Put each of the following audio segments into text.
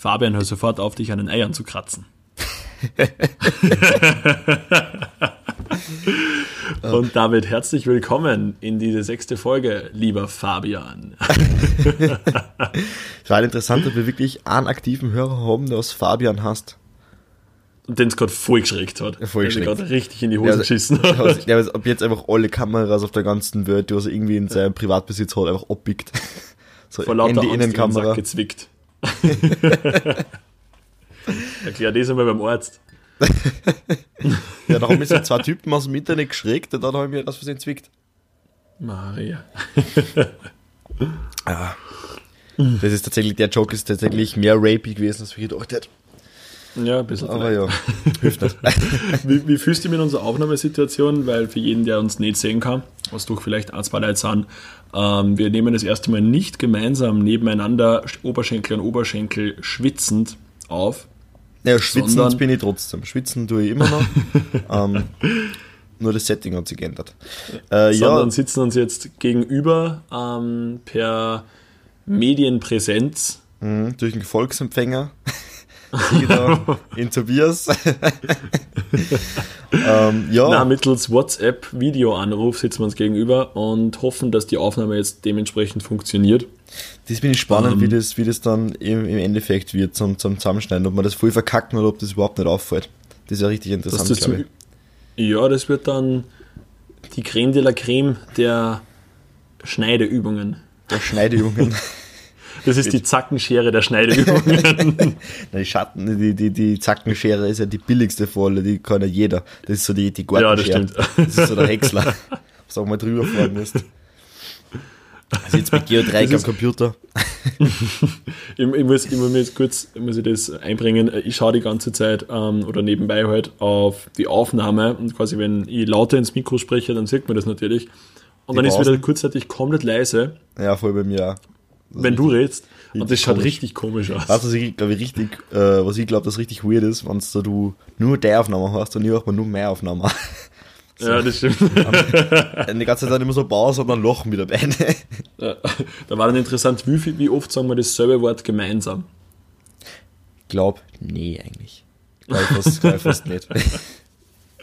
Fabian hört sofort auf, dich an den Eiern zu kratzen. Und damit herzlich willkommen in diese sechste Folge, lieber Fabian. es war interessant, dass wir wirklich einen aktiven Hörer haben, der aus Fabian hast. Und den es gerade voll geschreckt hat. Voll geschreckt. gerade richtig in die Hose also, geschissen hat. Ja, also, ob jetzt einfach alle Kameras auf der ganzen Welt, die er irgendwie in seinem Privatbesitz hat, einfach abbiegt. So Vor lauter Angst Innenkamera. gezwickt. Erklär das einmal beim Arzt. ja, da haben mich so zwei Typen aus dem Internet geschreckt und dann habe ich mir das für sie zwickt. Maria. ja. Das ist tatsächlich, der Joke ist tatsächlich mehr rapey gewesen, als ich gedacht hätte. Ja, ein bisschen. Aber ja, hilft nicht. wie, wie fühlst du dich mit unserer Aufnahmesituation? Weil für jeden, der uns nicht sehen kann, was doch vielleicht ein, zwei Leute sind, ähm, wir nehmen das erste Mal nicht gemeinsam nebeneinander, Oberschenkel an Oberschenkel, schwitzend auf. Ja, schwitzen bin ich trotzdem. Schwitzen tue ich immer noch. ähm, nur das Setting hat sich geändert. Äh, sondern ja. sitzen uns jetzt gegenüber ähm, per Medienpräsenz. Mhm, durch einen Volksempfänger. in Tobias. ähm, ja. Na, mittels WhatsApp-Videoanruf sitzen wir uns gegenüber und hoffen, dass die Aufnahme jetzt dementsprechend funktioniert. Das bin ich spannend, um, wie, ähm. das, wie das dann im, im Endeffekt wird zum, zum Zusammenschneiden, ob man das voll verkacken oder ob das überhaupt nicht auffällt. Das ist ja richtig interessant, das zum, Ja, das wird dann die Creme de la Creme der Schneideübungen. Der Schneideübungen. Das ist die Zackenschere der Schneideübungen. die Schatten, die, die, die Zackenschere ist ja die billigste Volle, die kann ja jeder. Das ist so die, die Ja, das stimmt. Das ist so der Häcksler, was auch mal drüber fahren musst. Also jetzt mit Geodreieck am Computer. ich, ich, muss, ich muss jetzt kurz muss ich das einbringen. Ich schaue die ganze Zeit ähm, oder nebenbei halt auf die Aufnahme und quasi, wenn ich lauter ins Mikro spreche, dann sieht man das natürlich. Und die dann Pausen. ist wieder kurzzeitig komplett leise. Ja, voll bei mir auch. Wenn du redest. Und das schaut komisch. richtig komisch aus. Weißt was ich glaube, richtig, äh, was ich glaube, das richtig weird ist, wenn du nur der Aufnahme hast und ich auch mal nur mehr Aufnahmen. So. Ja, das stimmt. Und die ganze Zeit immer so Pause und dann lachen wieder beide. Ja, da war dann interessant, wie, viel, wie oft sagen wir dasselbe Wort gemeinsam? Ich glaube, nee, eigentlich. Glaube fast, glaub fast nicht.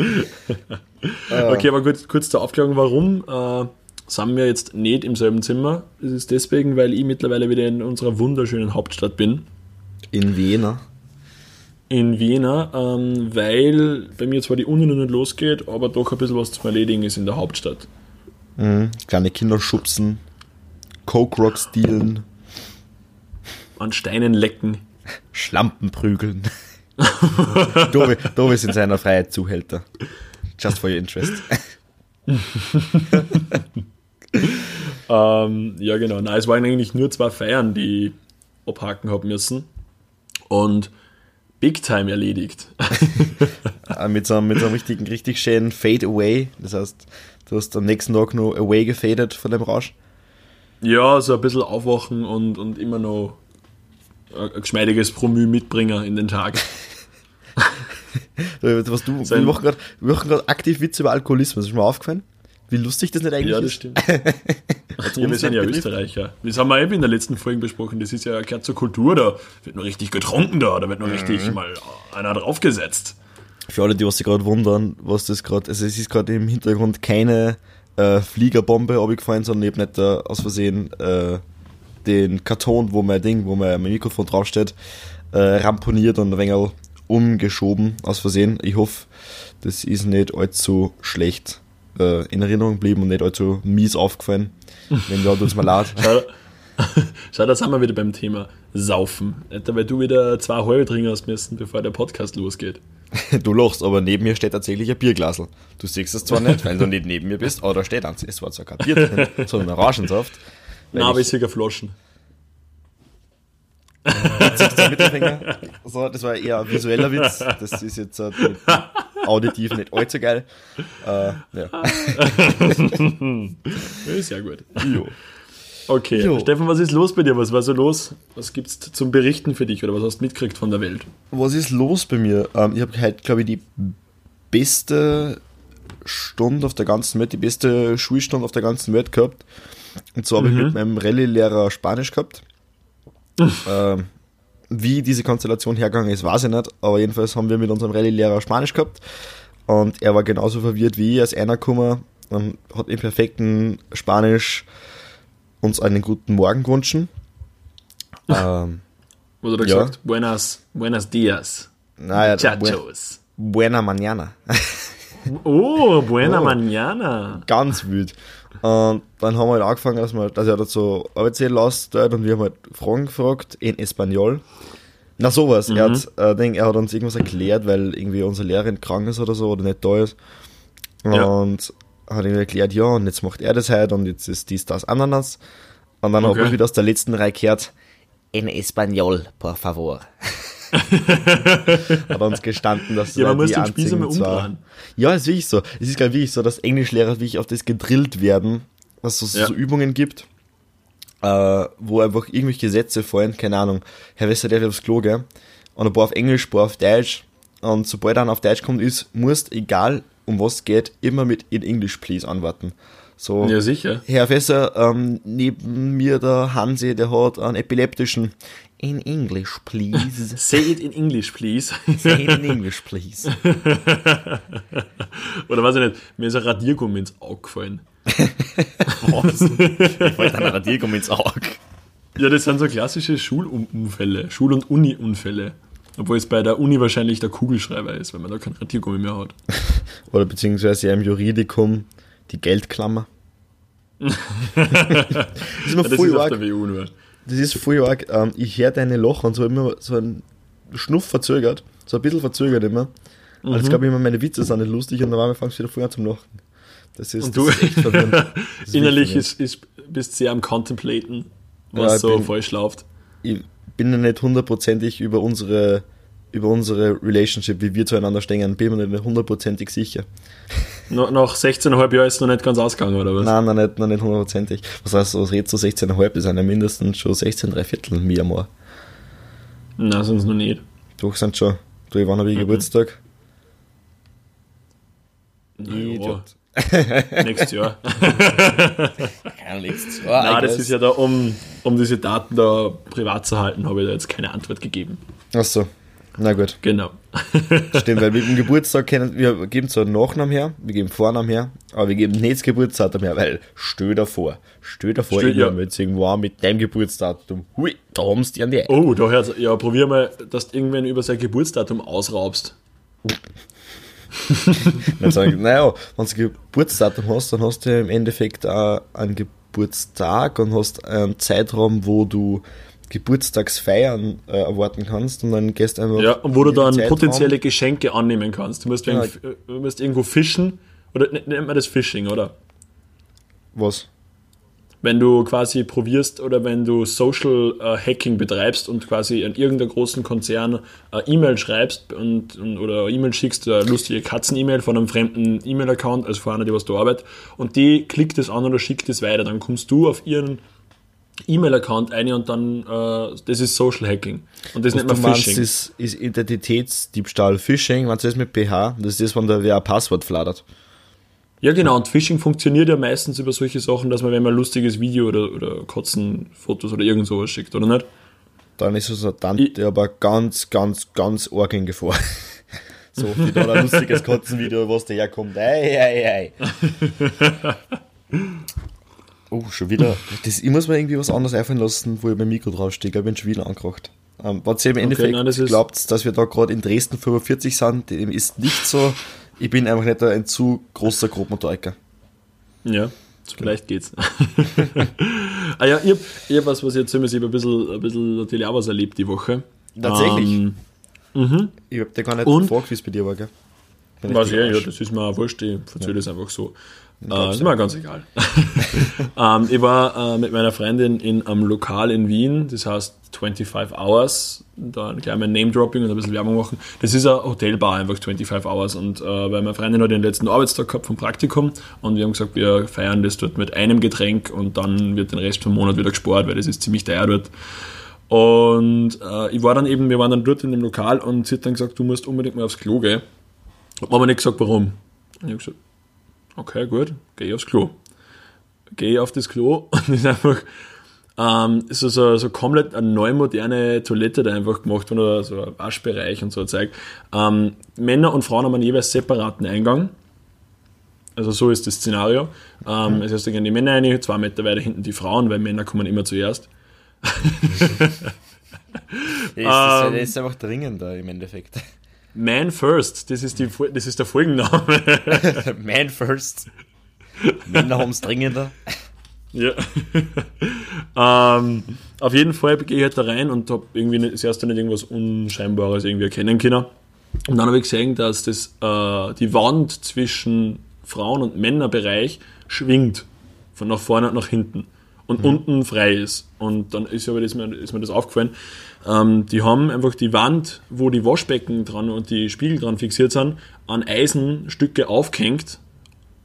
okay, aber kurz, kurz zur Aufklärung, warum äh, sind wir jetzt nicht im selben Zimmer. Das ist deswegen, weil ich mittlerweile wieder in unserer wunderschönen Hauptstadt bin. In Wiener. In Wiener, ähm, weil bei mir zwar die Uni noch nicht losgeht, aber doch ein bisschen was zu erledigen ist in der Hauptstadt. Mhm, kleine Kinder schubsen, Coke Rock stehlen, an Steinen lecken, Schlampen prügeln. Dobi, Dobi ist in seiner Freiheit Zuhälter. Just for your interest. ähm, ja, genau. Nein, es waren eigentlich nur zwei Feiern, die ich abhaken haben müssen. Und Big Time erledigt. Ah, mit, so einem, mit so einem richtigen, richtig schönen Fade Away. Das heißt, du hast am nächsten Tag noch away gefadet von dem Rausch. Ja, so ein bisschen aufwachen und, und immer noch ein geschmeidiges Promü mitbringen in den Tag. Was du, wir machen gerade aktiv Witze über Alkoholismus. Ist mir aufgefallen? Wie lustig das nicht eigentlich ist. Ja, das stimmt. ja, wir sind ja Österreicher. Das haben wir eben in der letzten Folge besprochen. Das ist ja gehört zur Kultur. Da wird nur richtig getrunken da. Da wird nur mhm. richtig mal einer draufgesetzt. Für alle, die was sich gerade wundern, was das gerade, also es ist gerade im Hintergrund keine äh, Fliegerbombe abgefallen, sondern eben nicht äh, aus Versehen äh, den Karton, wo mein Ding, wo mein, mein Mikrofon draufsteht, äh, ramponiert und ein wenig umgeschoben aus Versehen. Ich hoffe, das ist nicht allzu schlecht äh, in Erinnerung geblieben und nicht allzu mies aufgefallen. Wenn ja, tut's mir leid. Schau, da sind wir wieder beim Thema Saufen. Alter, weil du wieder zwei halbe trinken hast müssen, bevor der Podcast losgeht. Du lachst, aber neben mir steht tatsächlich ein Bierglasel. Du siehst es zwar nicht, weil du nicht neben mir bist, aber da steht eins. Es war zwar kein Bier drin, sondern Orangensaft. Nein, aber ich sehe Flaschen. so, das war eher ein visueller Witz. Das ist jetzt uh, auditiv nicht allzu geil. Uh, ja. ist ja gut. Jo. Okay, jo. Steffen, was ist los bei dir? Was war so los? Was gibt es zum Berichten für dich oder was hast du mitgekriegt von der Welt? Was ist los bei mir? Ähm, ich habe heute, glaube ich, die beste Stunde auf der ganzen Welt, die beste Schulstunde auf der ganzen Welt gehabt. Und zwar habe mhm. ich mit meinem Rallye-Lehrer Spanisch gehabt. ähm, Wie diese Konstellation hergegangen ist, weiß ich nicht, aber jedenfalls haben wir mit unserem Rallye-Lehrer Spanisch gehabt und er war genauso verwirrt wie ich, als einer gekommen und hat im perfekten Spanisch uns einen guten Morgen gewünscht. ähm, Was hat er ja. gesagt? Buenas, buenas dias. Naja, Chachos. buena mañana. oh, buena oh, mañana. Ganz wild. Und dann haben wir halt angefangen, dass, wir, dass er dort so Arbeitszähler ausstellt und wir haben halt Fragen gefragt in Espanol. Na sowas. Mhm. Er, hat, äh, denk, er hat uns irgendwas erklärt, weil irgendwie unsere Lehrerin krank ist oder so oder nicht da ist. Ja. Und hat ihm erklärt, ja, und jetzt macht er das halt und jetzt ist dies, das, Ananas. Und dann okay. habe ich wieder aus der letzten Reihe gehört, en Espanol, por favor. hat uns gestanden, dass ja, man muss den Spieß umdrehen. Ja, ist wirklich so. Es ist, glaube ich, so, dass Englischlehrer wirklich auf das gedrillt werden, dass es ja. so Übungen gibt, äh, wo einfach irgendwelche Sätze fallen, keine Ahnung, Herr Wester, der aufs Klo, gell? Und ein paar auf Englisch, ein paar auf Deutsch. Und sobald er dann auf Deutsch kommt, ist, musst, egal um was es geht, immer mit in English please antworten. So, ja, sicher. Herr Fässer, ähm, neben mir der Hansi, der hat einen epileptischen. In English, please. Say it in English, please. Say it in English, please. Oder weiß ich nicht, mir ist ein Radiergummi ins Auge gefallen. was? Ich fällt ein Radiergummi ins Auge. Ja, das sind so klassische Schulunfälle, Schul- und Uni-Unfälle. Obwohl es bei der Uni wahrscheinlich der Kugelschreiber ist, wenn man da kein Radiergummi mehr hat. Oder beziehungsweise im Juridikum die Geldklammer. das ist mir ja, voll das arg. Das ist voll arg. Ähm, ich höre deine Lachen so immer so ein Schnuff verzögert, so ein bisschen verzögert immer. Mhm. Also glaube ich immer, meine Witze sind nicht lustig und dann fangst du wieder vorher zum Lachen. Das ist, und du das ist. Ist innerlich ist, ist, bist sehr am Contemplaten, was ja, so bin, falsch läuft. Ich bin ja nicht hundertprozentig über unsere über unsere Relationship, wie wir zueinander stehen, bin mir nicht hundertprozentig sicher. No, nach 16,5 Jahren ist es noch nicht ganz ausgegangen, oder was? Nein, noch nicht, noch nicht hundertprozentig. Was heißt, was redest du 16,5? Das sind ja mindestens schon 16, drei Viertel mir mal. Nein, sonst noch nicht. Doch, sind schon. Du, wann habe ich mhm. Geburtstag? Idiot. Nächstes Jahr. Kein nächstes Jahr. Nein, das ist ja da, um, um diese Daten da privat zu halten, habe ich da jetzt keine Antwort gegeben. Ach so. Na gut. Genau. Stimmt, weil mit dem Geburtstag kennen wir geben zwar einen Nachnamen her, wir geben Vornamen her, aber wir geben nicht das Geburtsdatum her, weil stell dir vor, stell dir vor, stell, ja. jetzt irgendwo mit deinem Geburtsdatum, hui, da haben sie an die Oh, da hört's, ja, probier mal, dass du irgendwann über sein Geburtsdatum ausraubst. dann sage ich, naja, wenn du ein Geburtsdatum hast, dann hast du im Endeffekt auch einen Geburtstag und hast einen Zeitraum, wo du Geburtstagsfeiern äh, erwarten kannst und dann gehst einfach. Ja, und wo du dann Zeitraum. potenzielle Geschenke annehmen kannst. Du musst, ja. irgendwo, du musst irgendwo fischen, oder nennt man das Phishing, oder? Was? Wenn du quasi probierst oder wenn du Social äh, Hacking betreibst und quasi an irgendeiner großen Konzern äh, E-Mail schreibst und, und oder E-Mail schickst, eine lustige Katzen-E-Mail von einem fremden E-Mail-Account, also von einer, die was da arbeitet, und die klickt es an oder schickt es weiter, dann kommst du auf ihren E-Mail-Account ein und dann, äh, das ist Social Hacking. Und das Was nennt man Phishing. Meinst, ist, ist Identitätsdiebstahl. Phishing, wenn du das mit PH, das ist das, wenn da wer ein Passwort fladert. Ja, genau. Und Phishing funktioniert ja meistens über solche Sachen, dass man, wenn man ein lustiges Video oder, oder Katzenfotos oder irgend sowas schickt, oder nicht? Dann ist es Tante, ich, aber ganz, ganz, ganz arg in Gefahr. so, wie da ein lustiges Katzenvideo, was daherkommt. Ei, ei, ei. Oh, schon wieder. Das, ich muss mir irgendwie was anderes einfallen lassen, wo ich mein Mikro draufstehe. Ich bin schon wieder angekocht. Ähm, was ihr im Endeffekt okay, nein, glaubt, dass wir da gerade in Dresden 45 sind, dem ist nicht so. Ich bin einfach nicht ein zu großer Grobmotoriker. Ja, vielleicht geht's. ah ja, ich habe hab was, was ich erzählen muss. Ich habe ein bisschen, ein bisschen natürlich auch was erlebt die Woche. Tatsächlich? Ähm, mhm. Ich habe dir gar nicht gefragt, wie es bei dir war, gell? Was ja, ja, das ist mir auch wurscht. Ich erzähle ja. das einfach so. Äh, ist mir ganz egal. ähm, ich war äh, mit meiner Freundin in einem Lokal in Wien, das heißt 25 Hours, da gleich mein Name-Dropping und ein bisschen Werbung machen. Das ist eine Hotelbar, einfach 25 Hours. Und äh, weil meine Freundin hat den letzten Arbeitstag gehabt vom Praktikum und wir haben gesagt, wir feiern das dort mit einem Getränk und dann wird den Rest vom Monat wieder gespart, weil das ist ziemlich teuer dort. Und äh, ich war dann eben, wir waren dann dort in dem Lokal und sie hat dann gesagt, du musst unbedingt mal aufs Klo gehen. Hat mir aber nicht gesagt, warum. Und ich habe gesagt, okay, gut, geh aufs Klo. Geh auf das Klo und ist einfach ähm, ist so, so, so komplett eine neue moderne Toilette da einfach gemacht oder so ein Waschbereich und so Zeug. Ähm, Männer und Frauen haben einen jeweils separaten Eingang. Also so ist das Szenario. Ähm, mhm. Das heißt, da gehen die Männer rein, zwei Meter weiter hinten die Frauen, weil Männer kommen immer zuerst. ja, ist, das, ist einfach dringender im Endeffekt. Man First, das ist, die, das ist der Folgenname. Man First. Männer haben es dringender. Ja. ähm, auf jeden Fall gehe ich halt da rein und habe irgendwie das erste nicht irgendwas Unscheinbares irgendwie erkennen können. Und dann habe ich gesehen, dass das, äh, die Wand zwischen Frauen- und Männerbereich schwingt. Von nach vorne und nach hinten. Und mhm. unten frei ist. Und dann ist, aber das, ist mir das aufgefallen. Ähm, die haben einfach die Wand, wo die Waschbecken dran und die Spiegel dran fixiert sind, an Eisenstücke aufgehängt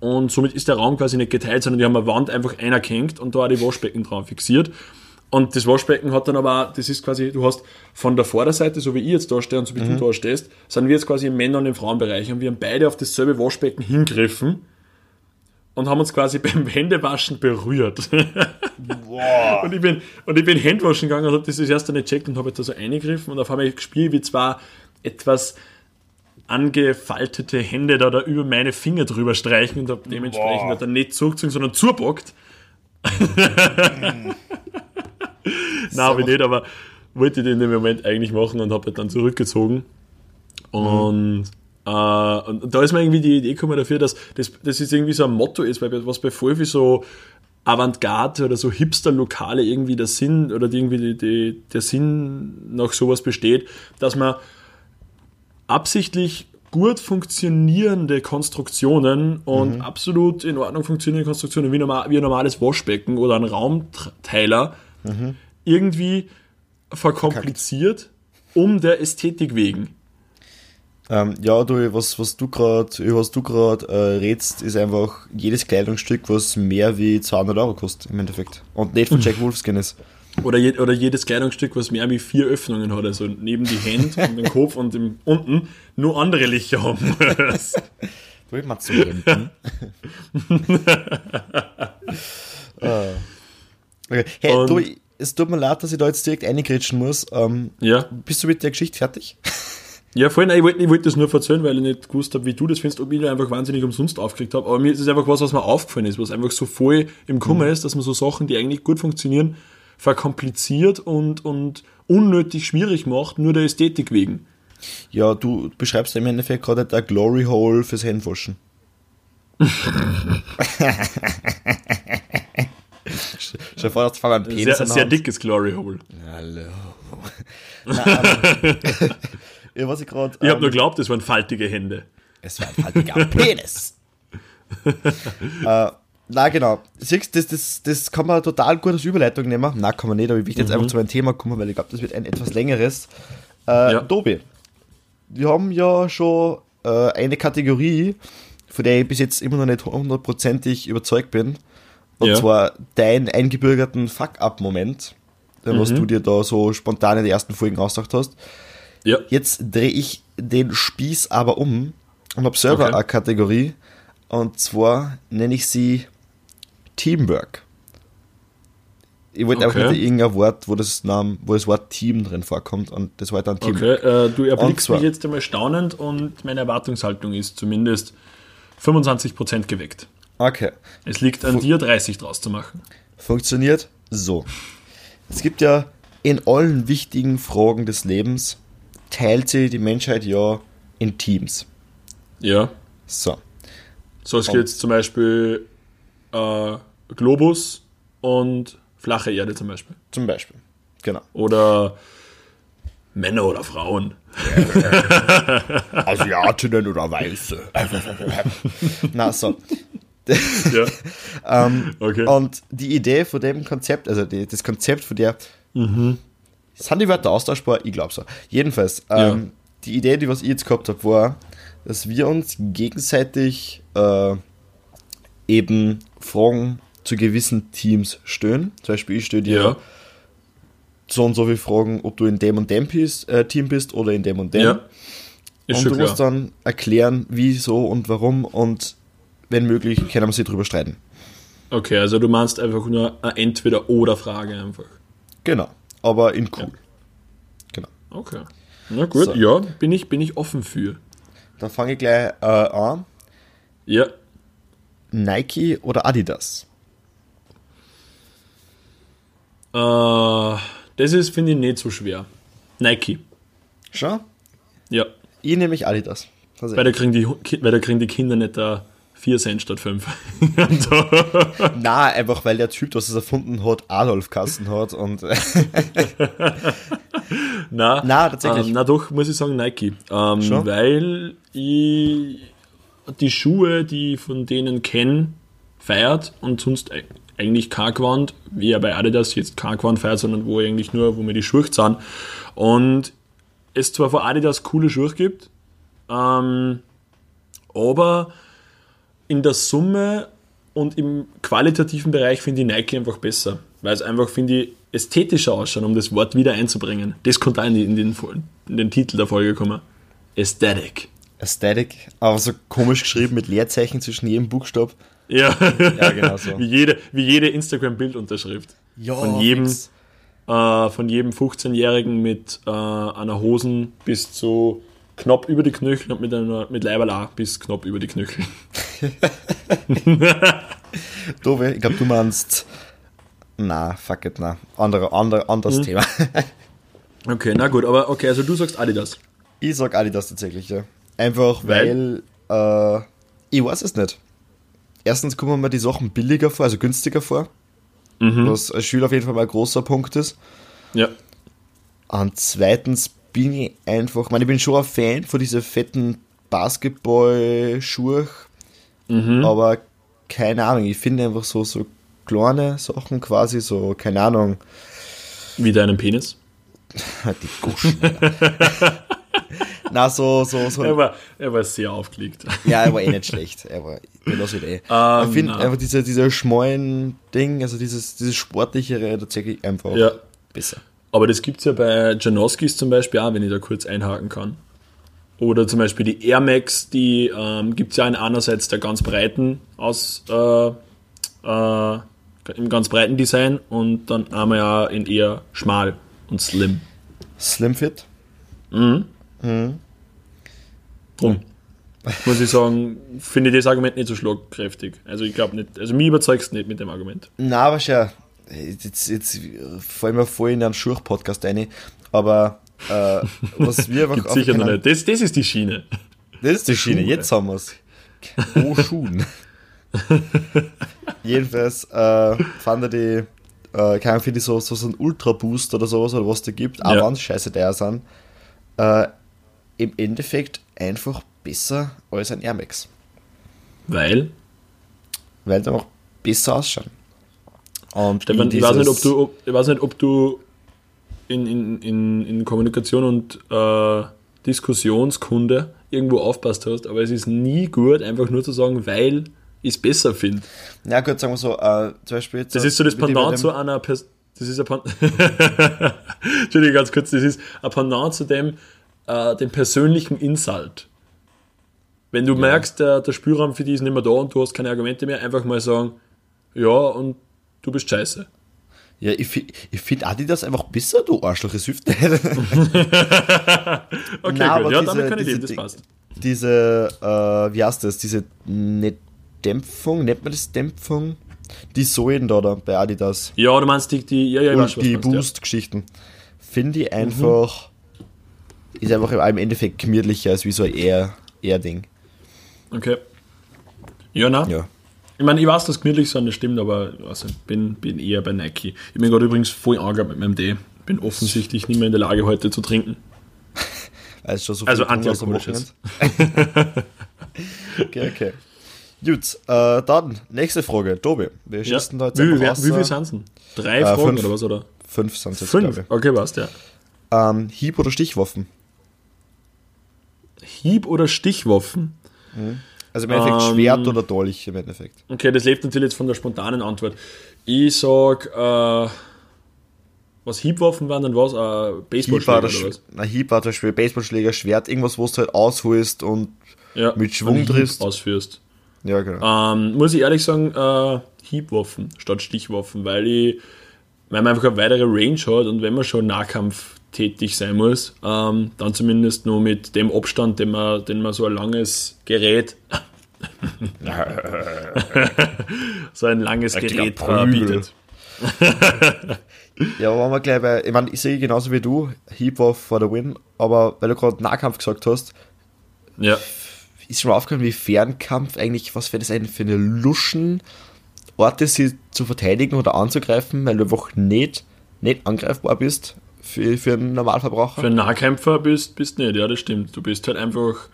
und somit ist der Raum quasi nicht geteilt, sondern die haben eine Wand einfach einer gehängt und da auch die Waschbecken dran fixiert. Und das Waschbecken hat dann aber, das ist quasi, du hast von der Vorderseite, so wie ich jetzt da stehe und so wie mhm. du da stehst, sind wir jetzt quasi im Männer- und im Frauenbereich und wir haben beide auf dasselbe Waschbecken hingriffen und haben uns quasi beim Händewaschen berührt. Wow. und, ich bin, und ich bin Handwaschen gegangen und habe das das erste nicht gecheckt und habe jetzt da so eingegriffen und auf einmal gespielt wie zwar etwas angefaltete Hände da, da über meine Finger drüber streichen und habe dementsprechend wow. dann nicht zurückgezogen, sondern zurbockt. Nein, habe ich nicht, aber wollte ich in dem Moment eigentlich machen und habe dann zurückgezogen. Und, mhm. Äh, und da ist mir irgendwie die Idee gekommen dafür, dass das, das ist irgendwie so ein Motto ist, weil was bei voll viel so Avantgarde oder so Hipster-Lokale irgendwie der Sinn oder irgendwie die, die, der Sinn nach sowas besteht, dass man absichtlich gut funktionierende Konstruktionen und mhm. absolut in Ordnung funktionierende Konstruktionen wie, normal, wie ein normales Waschbecken oder ein Raumteiler mhm. irgendwie verkompliziert um der Ästhetik wegen. Ähm, ja, du, was, was du gerade, über was du gerade äh, redst, ist einfach jedes Kleidungsstück, was mehr wie 200 Euro kostet im Endeffekt und nicht von Jack Wolfskin ist. Oder, je, oder jedes Kleidungsstück, was mehr wie vier Öffnungen hat, also neben die Hände und den Kopf und im, unten nur andere Lichter haben. du immer zu Händen. ah. okay. Hey, und, du, es tut mir leid, dass ich da jetzt direkt eingrätschen muss. Ähm, ja. Bist du mit der Geschichte fertig? Ja, vorhin, ich wollte wollt das nur erzählen, weil ich nicht gewusst habe, wie du das findest, ob ich da einfach wahnsinnig umsonst aufgekriegt habe. Aber mir ist es einfach was, was mir aufgefallen ist, was einfach so voll im Kummer mhm. ist, dass man so Sachen, die eigentlich gut funktionieren, verkompliziert und, und unnötig schwierig macht, nur der Ästhetik wegen. Ja, du beschreibst im Endeffekt gerade der Glory Hole fürs Handwaschen. Stell vor, das fangen Penis sehr, sehr dickes Glory Hole. Hallo. Na, ja, was ich gerade. Ich ähm, habe nur geglaubt, es waren faltige Hände. Es war ein faltiger Penis. äh, na genau. Siehst das, das, das kann man total gut als Überleitung nehmen. Na, kann man nicht, aber ich will jetzt mhm. einfach zu meinem Thema kommen, weil ich glaube, das wird ein etwas längeres. Äh, ja. Tobi, wir haben ja schon äh, eine Kategorie, von der ich bis jetzt immer noch nicht hundertprozentig überzeugt bin. Und ja. zwar deinen eingebürgerten Fuck-Up-Moment, mhm. was du dir da so spontan in den ersten Folgen ausgedacht hast. Ja. Jetzt drehe ich den Spieß aber um und habe selber okay. eine Kategorie. Und zwar nenne ich sie Teamwork. Ich wollte okay. einfach nicht irgendein Wort, wo das, Name, wo das Wort Team drin vorkommt und das war dann Teamwork. Okay, äh, du erblickst mich jetzt einmal staunend und meine Erwartungshaltung ist zumindest 25% geweckt. Okay. Es liegt an Fun dir, 30 draus zu machen. Funktioniert so. Es gibt ja in allen wichtigen Fragen des Lebens, teilt sie die Menschheit ja in Teams. Ja. So. So, es geht jetzt zum Beispiel äh, Globus und flache Erde zum Beispiel. Zum Beispiel, genau. Oder Männer oder Frauen. Asiatinnen oder Weiße. Na so. ja. ähm, okay. Und die Idee von dem Konzept, also die, das Konzept von der, mhm. Sind die Wörter austauschbar? Ich glaube so. Jedenfalls, ähm, ja. die Idee, die was ich jetzt gehabt habe, war, dass wir uns gegenseitig äh, eben Fragen zu gewissen Teams stellen. Zum Beispiel, ich stelle dir ja. so und so viele Fragen, ob du in dem und dem bist, äh, Team bist oder in dem und dem. Ja. und du klar. musst dann erklären, wieso und warum und wenn möglich, können wir sie drüber streiten. Okay, also du meinst einfach nur eine Entweder-Oder-Frage einfach. Genau. Aber in cool. Genau. Okay. Na gut, So. ja, bin ich, bin ich offen für. Dann fange ich gleich äh, an. Ja, Nike oder Adidas? äh, das ist, finde ich, nicht so schwer. Nike. Schon? Ja, Ich nehme ich Adidas. Weil da kriegen die, weil da kriegen die Kinder nicht da 4 Cent statt 5. na, einfach weil der Typ, der es erfunden hat, Adolf Kassen hat und Na, Na, tatsächlich. Ähm, na doch, muss ich sagen, Nike. Ähm, Schon? weil ich die Schuhe, die ich von denen kenne, feiert und sonst eigentlich kein Gewand, wie ja bei Adidas jetzt kein Gewand feiert, sondern wo eigentlich nur, wo mir die Schuhe sind. Und es zwar von Adidas coole Schuhe gibt, ähm, aber in der Summe und im qualitativen Bereich finde ich Nike einfach besser. Weil es einfach, finde ich, ästhetischer ausschaut, um das Wort wieder einzubringen. Das konnte auch in, die- in, den, in den Titel der Folge kommen. Aesthetic. Aesthetic, aber so komisch geschrieben mit Leerzeichen zwischen jedem Buchstab. Ja, Ja, genau so. wie jede, wie jede Instagram-Bildunterschrift. Ja, von jedem, äh, von jedem 15-Jährigen mit äh, einer Hosen bis zu knapp über die Knöchel und mit, einer, mit Leiberl auch bis knapp über die Knöchel. Dove, ich glaube, du meinst. Na, fuck it, na. Andere, andere, anderes Mhm. Thema. Okay, na gut, aber okay, also du sagst Adidas. Ich sag Adidas tatsächlich, ja. Einfach weil, äh, ich weiß es nicht. Erstens kommen mir die Sachen billiger vor, also günstiger vor. Mhm. Was als Schüler auf jeden Fall mal ein großer Punkt ist. Ja. Und zweitens bin ich einfach, ich meine, ich bin schon ein Fan von diesen fetten Basketball-Schuhe, Mhm. aber keine Ahnung, ich finde einfach so, so kleine Sachen quasi, so, keine Ahnung, Wie deinen Penis. die Guschen. Na, so, so, so. Er war, er war sehr aufgelegt. Ja, er war eh nicht schlecht. Er war, ich lasse ihn eh. Ähm, ich finde einfach diese, diese schmalen Ding, also dieses, dieses sportlichere tatsächlich einfach Ja. besser. Aber das gibt es ja bei Janoskis zum Beispiel auch, wenn ich da kurz einhaken kann. Oder zum Beispiel die Air Max, die ähm, gibt es ja in einerseits der ganz breiten aus äh, äh, im ganz breiten Design und dann einmal ja in eher schmal und slim. Slimfit. Drum. Muss ich sagen, finde ich das Argument nicht so schlagkräftig. Also ich glaube nicht, also mich überzeugt es nicht mit dem Argument. Na, aber schon, jetzt, jetzt fallen wir voll in einen Schurch-Podcast rein, aber äh, was wir einfach Gibt sicher noch nicht. Das, das ist die Schiene. Das ist die Schiene, Schuhe. jetzt haben wir es. Oh, Schuhen. Jedenfalls äh, fand er die, äh, keine Ahnung, finde ich so, so, so ein Ultra-Boost oder sowas, oder was da gibt, auch Ja. wenn es scheiße teuer sind, äh, im Endeffekt einfach besser als ein Air Max. Weil, Weil die einfach besser ausschauen. Und Stefan, ich weiß, nicht, ob du, ob, ich weiß nicht, ob du in, in, in, in Kommunikation und äh, Diskussionskunde irgendwo aufpasst hast, aber es ist nie gut, einfach nur zu sagen, weil ich es besser finde. Na gut, sagen wir so, äh, zum Beispiel jetzt. Das ist so das Pendant zu einer Pers das ist ein Pendant Entschuldigung, ganz kurz, das ist ein Pendant zu dem, äh, dem persönlichen Insult. Wenn du merkst, der, der Spielraum für die ist nicht mehr da und du hast keine Argumente mehr, einfach mal sagen, ja, und du bist scheiße. Ja, ich, ich finde Adidas einfach besser, du Arschloch, es hilft nicht. Okay, aber gut, ja, diese- damit kann ich leben, das passt. diese, äh, wie heißt das, diese ne Dämpfung, nennt man das Dämpfung? Die Säulen da, da bei Adidas. Ja, du meinst die, die ja, ja, und die meinst, ja. Boost-Geschichten. Finde ich einfach, ist einfach im Endeffekt gemütlicher als wie so ein Air- Air-Ding. Okay. Ja, na. Ja. Ich meine, ich weiß, dass gemütlich sind, das stimmt, aber also, bin, bin eher bei Nike. Ich bin gerade übrigens voll angegangen mit meinem Tee. Bin offensichtlich nicht mehr in der Lage, heute zu trinken. Also, schon so Also viel am antialkoholisches. Okay, okay. Gut, äh, dann nächste Frage. Tobi, wir Ja. schießen da jetzt Wie, wie, einfach wie, raus, wie viel äh, sind es? Drei Äh, Fragen fünf. oder was? Oder? Fünf sind es jetzt, Fünf? glaube Okay, passt, ja. Ähm, Hieb- oder Stichwaffen? Hieb- oder Stichwaffen? Also im Endeffekt Ähm, Schwert oder Dolch im Endeffekt. Okay, das lebt natürlich jetzt von der spontanen Antwort. Ich sag, äh, was Hiebwaffen waren, dann was? Äh, Hieb Baseballschläger oder was? na, Hieb war zum Beispiel Baseballschläger, Schwert, irgendwas, wo du halt ausholst und Ja, mit Schwung Hieb triffst. ausführst. ja, genau. Ähm, muss ich ehrlich sagen, äh, Hiebwaffen statt Stichwaffen, weil ich weil man einfach eine weitere Range hat und wenn man schon Nahkampf tätig sein muss, ähm, dann zumindest nur mit dem Abstand, den man, den man so ein langes Gerät so ein langes Gerät bietet. ja, waren wir gleich bei, ich meine, ich sehe genauso wie du, Heatwolf for the win, aber weil du gerade Nahkampf gesagt hast, ja. ist schon mal aufgefallen, wie Fernkampf eigentlich, was wäre das eigentlich für eine Luschen Orte, sie zu verteidigen oder anzugreifen, weil du einfach nicht, nicht angreifbar bist für, für einen Normalverbraucher? Für einen Nahkämpfer bist du nicht, ja, das stimmt. Du bist halt einfach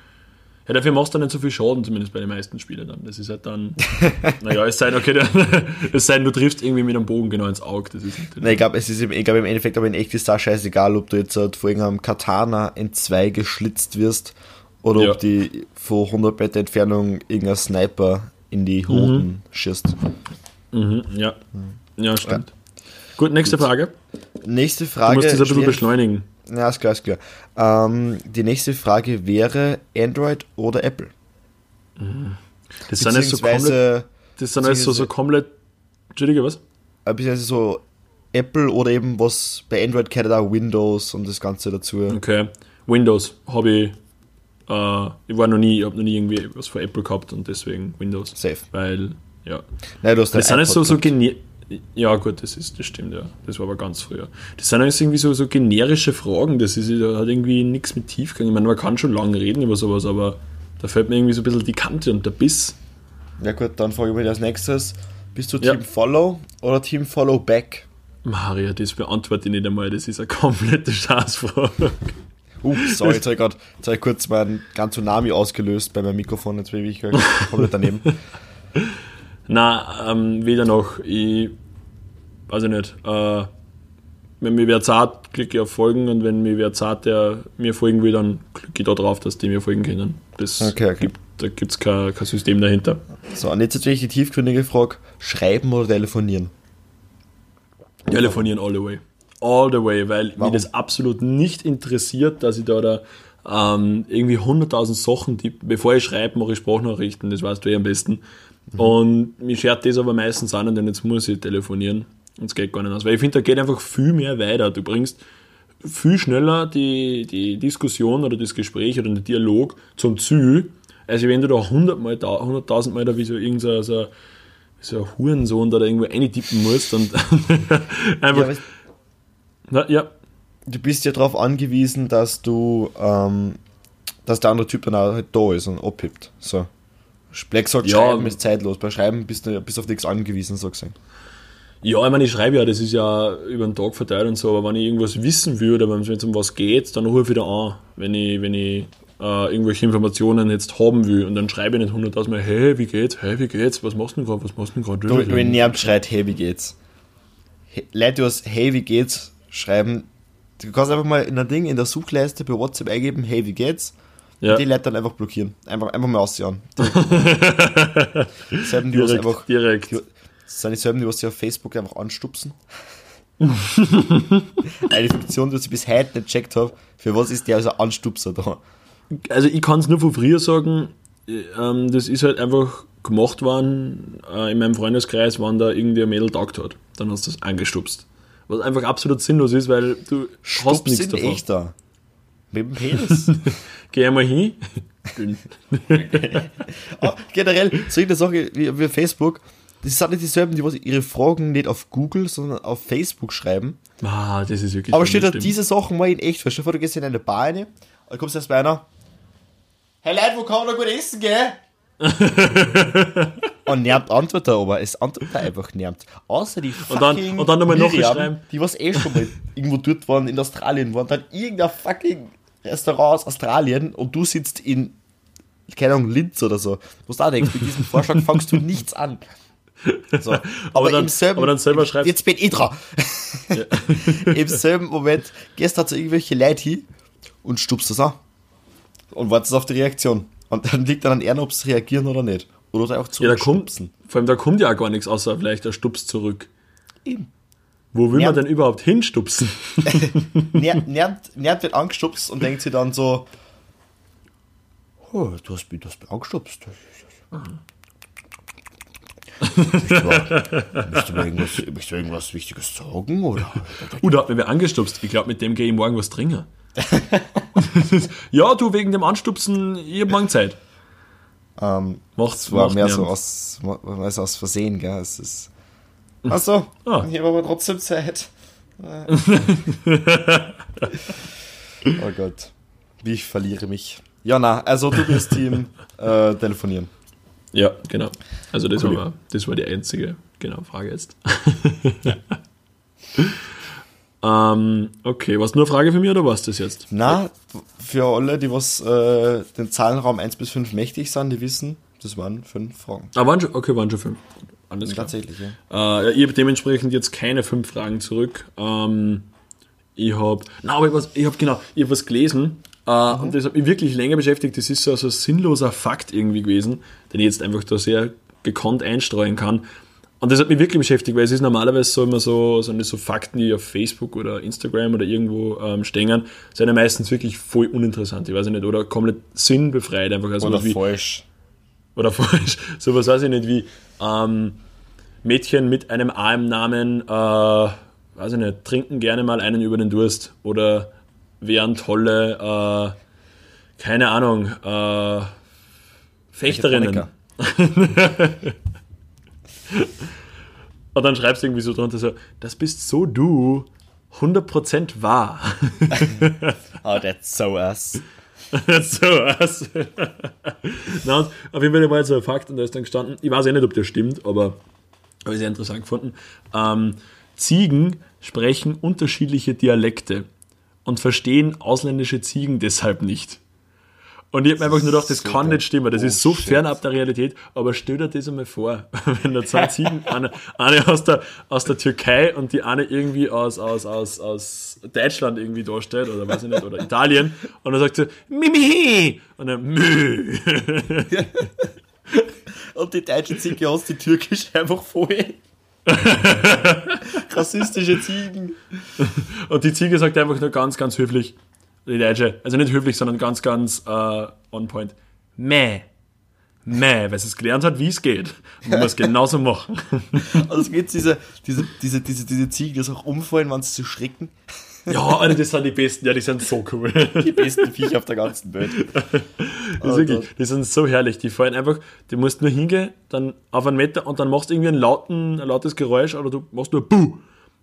ja, dafür machst du nicht so viel Schaden, zumindest bei den meisten Spielern dann. Das ist halt dann, naja, es sei denn, okay, es sei denn, du triffst irgendwie mit einem Bogen genau ins Auge. Das ist Nein, ich glaube, es ist im, ich glaub, im Endeffekt aber in echt ist da scheißegal, ob du jetzt halt vor irgendeinem Katana in zwei geschlitzt wirst oder ja. ob die vor 100 Meter Entfernung irgendein Sniper in die Hoden mhm. schießt. Mhm, ja. ja, stimmt. Gut, nächste Gut. Frage. Nächste Frage. Du musst das ein bisschen beschleunigen. Ja, ist klar, ist klar. Ähm, die nächste Frage wäre Android oder Apple? Das sind jetzt so komplett. Das sind jetzt so, so komplett. Entschuldige, was? Beziehungsweise so Apple oder eben was bei Android kennt auch Windows und das Ganze dazu. Okay. Windows habe ich. Äh, ich war noch nie, ich habe noch nie irgendwie was von Apple gehabt und deswegen Windows. Safe. Weil, ja. Nein, du hast das sind jetzt so, so ja, gut, das ist, das stimmt, ja. Das war aber ganz früher. Das sind jetzt irgendwie so, so generische Fragen, das ist, das hat irgendwie nichts mit Tiefgang. Ich meine, man kann schon lange reden über sowas, aber da fällt mir irgendwie so ein bisschen die Kante und der Biss. Ja gut, dann frage ich mich als nächstes, bist du Team ja. Follow oder Team Follow Back? Maria, das beantworte ich nicht einmal, das ist eine komplette Scheißfrage. Uh, sorry, jetzt habe ich gerade kurz meinen ganzen Tsunami ausgelöst bei meinem Mikrofon, jetzt bin ich komplett daneben. Na, ähm, weder noch. Ich weiß ich nicht. Äh, wenn mir wer zart, klicke ich auf Folgen und wenn mir wer zart, der mir folgen will, dann klicke ich da drauf, dass die mir folgen können. Das okay, okay. Gibt, da gibt es kein, kein System dahinter. So, und jetzt natürlich die tiefgründige Frage: Schreiben oder telefonieren? Telefonieren all the way. All the way, weil Warum? mich das absolut nicht interessiert, dass ich da, da ähm, irgendwie 100.000 Sachen, die, bevor ich schreibe, mache ich Sprachnachrichten, das weißt du eh am besten. Mhm. Und mich schert das aber meistens an, denn jetzt muss ich telefonieren. Und es geht gar nicht aus. Weil ich finde, da geht einfach viel mehr weiter. Du bringst viel schneller die, die Diskussion oder das Gespräch oder den Dialog zum Ziel, als wenn du da 100 Mal, 100.000 Mal da wie so irgendein so, so ein Hurensohn da irgendwo eintippen musst und einfach. Ja, Na, ja. Du bist ja darauf angewiesen, dass du, ähm, dass der andere Typ dann auch halt da ist und abhebt. So. Black sagt, ja, Schreiben ist zeitlos. Bei Schreiben bist du bist auf nichts angewiesen, so gesagt. Ja, ich meine, ich schreibe ja, das ist ja über den Tag verteilt und so, aber wenn ich irgendwas wissen würde, wenn es um was geht, dann rufe ich wieder an, wenn ich, wenn ich äh, irgendwelche Informationen jetzt haben will und dann schreibe ich nicht hunderttausendmal, hey, wie geht's, hey, wie geht's, was machst du gerade, was machst du gerade? Du, wenn niemand schreit, hey, wie geht's? Leute, was hey, wie geht's, schreiben, du kannst einfach mal in ein Ding in der Suchleiste bei WhatsApp eingeben, hey, wie geht's? Ja. Die Leute dann einfach blockieren. Einfach, einfach mal aussehen. selben, die direkt, einfach, direkt. Die, das sind dieselben, die was sie auf Facebook einfach anstupsen. Eine Funktion, die ich bis heute nicht gecheckt habe. Für was ist der also Anstupser da? Also ich kann es nur von früher sagen, ähm, das ist halt einfach gemacht worden äh, in meinem Freundeskreis, wenn da irgendwie ein Mädel taugt hat. Dann hast du das angestupst. Was einfach absolut sinnlos ist, weil du Stups hast nichts davon. echter. Mit dem Penis. Geh einmal hin. oh, generell, so eine Sache wie, wie Facebook, das sind nicht dieselben, die was ihre Fragen nicht auf Google, sondern auf Facebook schreiben. Ah, das ist wirklich Aber steht da diese Sachen mal in echt. Verstehst du, du gehst in eine Bar rein, und kommst erst bei einer, hey Leute, wo kann man da gut essen, gell? und nervt antwortet aber es antwortet einfach nervt. Außer die fucking und dann, und dann nochmal nachschreiben. Die was eh schon mal irgendwo dort waren, in Australien waren, dann irgendein fucking Restaurant aus Australien und du sitzt in, keine Ahnung, Linz oder so. Du da denkst, mit diesem Vorschlag fangst du nichts an. So. Aber, aber, dann, selben, aber dann selber schreibst Jetzt bin ich dran. Ja. Im selben Moment gehst du zu irgendwelche Leute hin und stupst das an. Und wartest auf die Reaktion. Und dann liegt dann an Ehren, ob sie reagieren oder nicht. Oder auch zu ja, Vor allem, da kommt ja gar nichts, außer vielleicht der Stups zurück. Eben. Wo will Nerd, man denn überhaupt hinstupsen? Nerd, Nerd, Nerd wird angestupst und denkt sich dann so, oh, du hast mich, du hast mich angestupst. Möchtest du mir irgendwas, möchtest du irgendwas Wichtiges sagen? Oder? Da hat mir wer angestupst. Ich glaube, mit dem gehe ich morgen was trinken. ja, du, wegen dem Anstupsen, ich hab morgen Zeit. Ähm, Macht's, es war macht mehr so aus, aus Versehen, gell? Es ist. Achso, Ah. ich habe aber trotzdem Zeit. oh Gott. Wie ich verliere mich. Ja, na, also du bist Team äh, telefonieren. Ja, genau. Also das, Cool. war, das war die einzige genau, Frage jetzt. ähm, okay, was nur eine Frage für mich oder was das jetzt? Na, für alle, die was äh, den Zahlenraum 1 bis 5 mächtig sind, die wissen, das waren fünf Fragen. Ah, waren schon, okay, waren schon fünf. Alles klar. Tatsächlich, ja. Äh, ich habe dementsprechend jetzt keine fünf Fragen zurück. Ähm, ich habe, na, aber ich, was, ich habe genau, ich habe was gelesen äh, und das hat mich wirklich länger beschäftigt. Das ist so, so ein sinnloser Fakt irgendwie gewesen, den ich jetzt einfach da sehr gekonnt einstreuen kann. Und das hat mich wirklich beschäftigt, weil es ist normalerweise so immer so, so, so Fakten, die auf Facebook oder Instagram oder irgendwo ähm, stehen, sind ja meistens wirklich voll uninteressant, ich weiß nicht, oder komplett sinnbefreit einfach. Also Oder falsch. Oder falsch, sowas weiß ich nicht, wie ähm, Mädchen mit einem A im Namen, äh, weiß ich nicht, trinken gerne mal einen über den Durst oder wären tolle, äh, keine Ahnung, äh, Fechterinnen. Und dann schreibst du irgendwie so drunter so, das bist so du, 100% wahr. Oh, that's so us. so was. Na, und auf jeden Fall war jetzt so ein Fakt und da ist dann gestanden, ich weiß ja nicht, ob der stimmt, aber habe ich sehr interessant gefunden. Ähm, Ziegen sprechen unterschiedliche Dialekte und verstehen ausländische Ziegen deshalb nicht. Und ich habe mir einfach nur gedacht, das So kann nicht stimmen. Das ist so Bullshit. fernab der Realität. Aber stell dir das einmal vor, wenn da zwei Ziegen, eine, eine aus, der, aus der Türkei und die eine irgendwie aus, aus, aus, aus Deutschland irgendwie darstellt, oder weiß ich nicht, oder Italien. Und dann sagt sie, Mimi! Und dann, Mü! Und die deutsche Ziege aus die türkische einfach voll. Rassistische Ziegen. Und die Ziege sagt einfach nur ganz, ganz höflich, die Deutsche, also nicht höflich, sondern ganz, ganz äh, on point. Mäh. Mäh, weil sie es gelernt hat, wie es geht. Und man muss es genauso machen. Also es gibt diese, diese, diese, diese, diese Ziegen, die auch umfallen, wenn sie zu schrecken. Ja, Alter, das sind die besten. Ja, die sind so cool. Die besten Viecher auf der ganzen Welt. Das Oh ist wirklich, Gott. die sind so herrlich. Die fallen einfach, du musst nur hingehen, dann auf einen Meter und dann machst du irgendwie einen lauten, ein lautes Geräusch oder du machst nur Buh.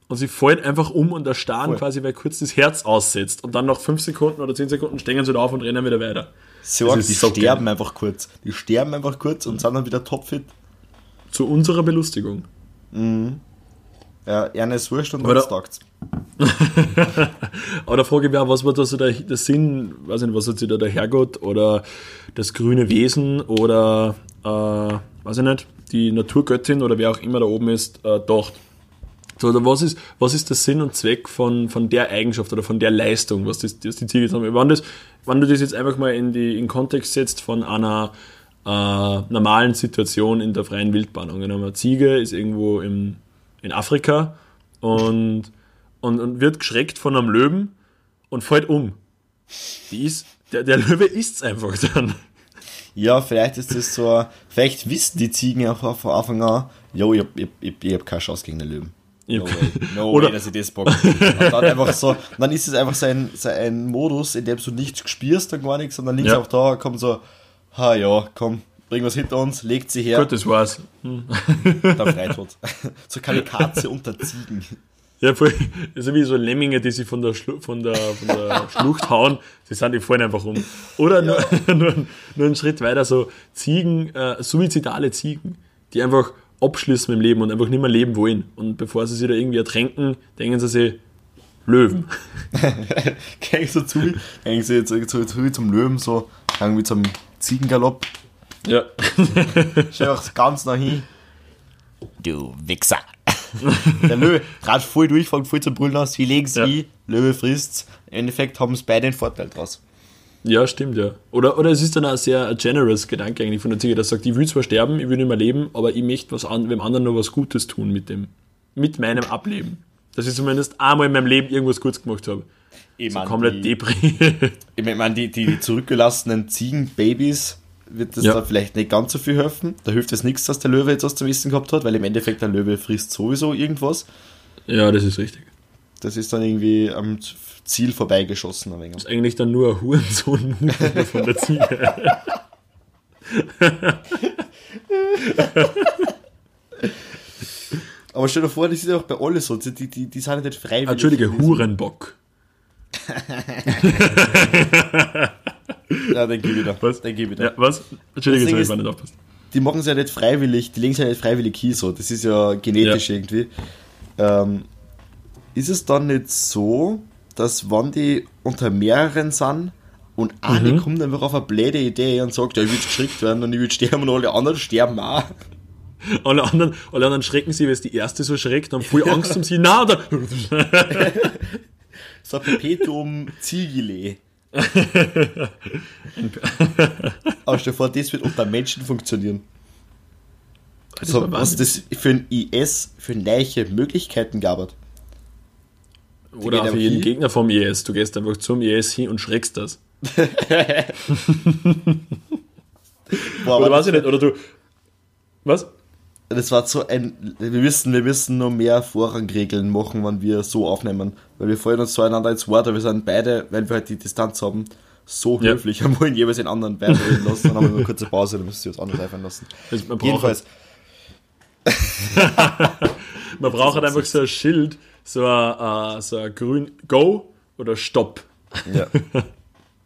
Und sie fallen einfach um und erstarren Voll. quasi, weil kurz das Herz aussetzt. Und dann nach 5 Sekunden oder 10 Sekunden stehen sie wieder auf und rennen wieder weiter. So, Das die so sterben einfach kurz. Die sterben einfach kurz und sind dann wieder topfit. Zu unserer Belustigung. Ja, einer ist wurscht und Aber da- tagt's. Aber da frage ich mich auch, was war da so der, der Sinn, weiß nicht, was hat sich da der Herrgott oder das grüne Wesen oder, äh, weiß ich nicht, die Naturgöttin oder wer auch immer da oben ist, äh, gedacht. So, oder was ist, was ist der Sinn und Zweck von, von der Eigenschaft oder von der Leistung, was, das, das die Ziege jetzt haben? Wenn, das, wenn du das jetzt einfach mal in, die, in den Kontext setzt von einer äh, normalen Situation in der freien Wildbahn. Angenommen, eine Ziege ist irgendwo im, in Afrika und, und, und wird geschreckt von einem Löwen und fällt um. Die ist, der, der Löwe isst's einfach dann. Ja, vielleicht ist das so, ein- vielleicht wissen die Ziegen auch von Anfang an, jo, ich ich, ich, ich hab keine Chance gegen den Löwen. No way, no Oder- way, dass ich das bock. Und dann einfach so, dann ist es einfach so ein, so ein Modus, in dem du nichts spürst und gar nichts, sondern links Ja. auch da kommt so, ha ja, komm, bring was hinter uns, legt sie her, Gut, das war's. der Freitod. so Kamikaze unter Ziegen. Ja, voll, also wie so Lemminge, die sich von der, Schlu von der, von der Schlucht hauen, die sind, die fallen einfach um. Oder nur, nur, nur einen Schritt weiter, so Ziegen, äh, suizidale Ziegen, die einfach abschließen mit dem Leben und einfach nicht mehr leben wollen. Und bevor sie sich da irgendwie ertränken, denken sie sich, Löwen. Gehen so zu, gehen sie jetzt so, zu, zum Löwen, so, irgendwie zum Ziegengalopp, Ja. schau auch ganz nach hin. Du Wichser. Der Löwe trat voll durch, fängt voll zum Brüllen aus, wie legen sie Ja. ein, Löwe frisst's. Im Endeffekt haben sie beide einen Vorteil draus. Ja, stimmt, ja. Oder, oder es ist dann auch sehr ein generous Gedanke eigentlich von der Ziege, dass sagt, ich will zwar sterben, ich will nicht mehr leben, aber ich möchte was an, dem anderen noch was Gutes tun mit dem, mit meinem Ableben. Dass ich zumindest einmal in meinem Leben irgendwas Gutes gemacht habe. Ich So mein, komplett die, Depri. ich meine, die, die zurückgelassenen Ziegenbabys, wird das Ja. dann vielleicht nicht ganz so viel helfen. Da hilft es nichts, dass der Löwe jetzt was zum Essen gehabt hat, weil im Endeffekt der Löwe frisst sowieso irgendwas. Ja, das ist richtig. Das ist dann irgendwie am Ziel vorbeigeschossen. Ein wenig. Das ist eigentlich dann nur ein Hurensohn von der Ziege. Aber stell dir vor, das ist ja auch bei alle so. Die, die, die, die sind ja nicht freiwillig. Entschuldige, Hurenbock. Ja, den geh wieder. Was? Den geh wieder. Ja, was? Jetzt habe ich mal nicht aufpasst. Die machen es ja nicht freiwillig, die legen es ja nicht freiwillig hin, so. Das ist ja genetisch Ja. irgendwie. Ähm, ist es dann nicht so, dass wenn die unter mehreren sind und eine Mhm. kommt einfach auf eine blöde Idee und sagt, ja, ich will geschickt werden und ich will sterben und alle anderen sterben auch. Alle anderen, alle anderen schrecken sie, weil es die erste so schreckt, haben voll Angst um sie. Na, da. So ein Perpetuum Ziegele. Aber stell dir vor, das wird unter Menschen funktionieren. Das So, war was das für ein IS für neue Möglichkeiten gab. hat. Oder für jeden hin. Gegner vom IS. Du gehst einfach zum IS hin und schreckst das. Boah, Oder weiß ich nicht, oder du. Was? Das war so ein. Wir müssen, wir müssen noch mehr Vorrangregeln machen, wenn wir so aufnehmen. Weil wir fallen uns zueinander ins Wort, aber wir sind beide, weil wir halt die Distanz haben, so Ja. höflich und wollen jeweils den anderen beiden reden lassen. Dann haben wir eine kurze Pause, dann müssen sie uns anders einfallen lassen. Also man braucht, Jedenfalls, man braucht halt einfach so ein Schild, so ein, äh, so ein grün Go oder Stopp. ja.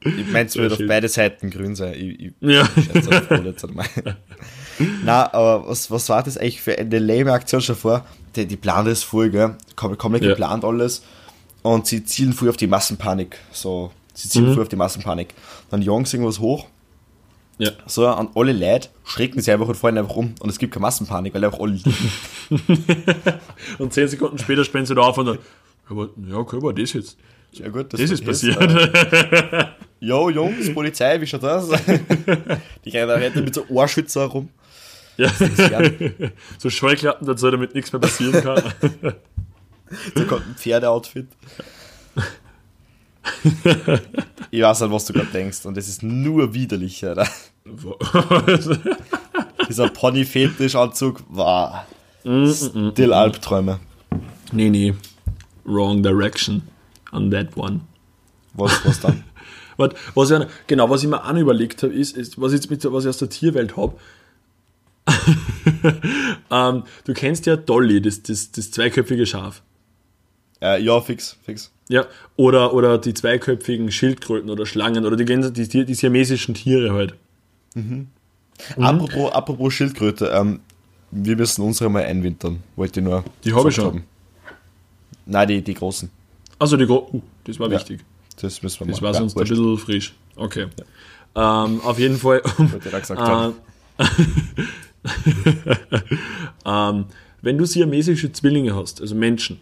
Ich mein's wird auf beide Seiten grün sein. Ich, ich Ja. schätze Na, aber was, was war das eigentlich für eine lame Aktion schon vor? Die, die planen das voll, gell? Kom komplett Ja. geplant alles. Und sie zielen voll auf die Massenpanik. So, sie zielen Mhm. voll auf die Massenpanik. Dann jagen irgendwas hoch. Ja. So, an alle Leute schrecken sie einfach und fallen einfach um. Und es gibt keine Massenpanik, weil einfach alle liegen. Und zehn Sekunden später springen sie da auf und dann. Ja, aber, ja okay, aber das jetzt. Ja gut, Das ist jetzt, passiert. äh, Jo, Jungs, Polizei, wie schaut das? die rennen da mit so Ohrschützer rum. Ja. So Scheuklappen dazu, damit nichts mehr passieren kann. Da kommt ein Pferdeoutfit. ich weiß nicht, was du gerade denkst. Und das ist nur widerlich, Alter. Dieser Pony-Fetisch-Anzug war still Albträume. nee, nee. Wrong direction on that one. Was, was dann? Was, was ich, genau, was ich mir auch überlegt habe, ist, ist, was ich jetzt mit, was ich aus der Tierwelt habe. ähm, du kennst ja Dolly, das, das, das zweiköpfige Schaf. äh, ja, fix, fix. Ja, oder, oder die zweiköpfigen Schildkröten oder Schlangen oder die, die, die, siamesischen Tiere halt. Apropos, apropos Schildkröte, ähm, wir müssen unsere mal einwintern. Wollte ich nur. Die habe ich schon. Nein, die, die großen. Also die Gro uh, das war Ja. wichtig. Das müssen wir Das mal. war Ja, sonst ein wurscht. bisschen frisch. Okay. Ähm, auf jeden Fall. um, ich gesagt haben. ähm, wenn du siamesische Zwillinge hast, also Menschen,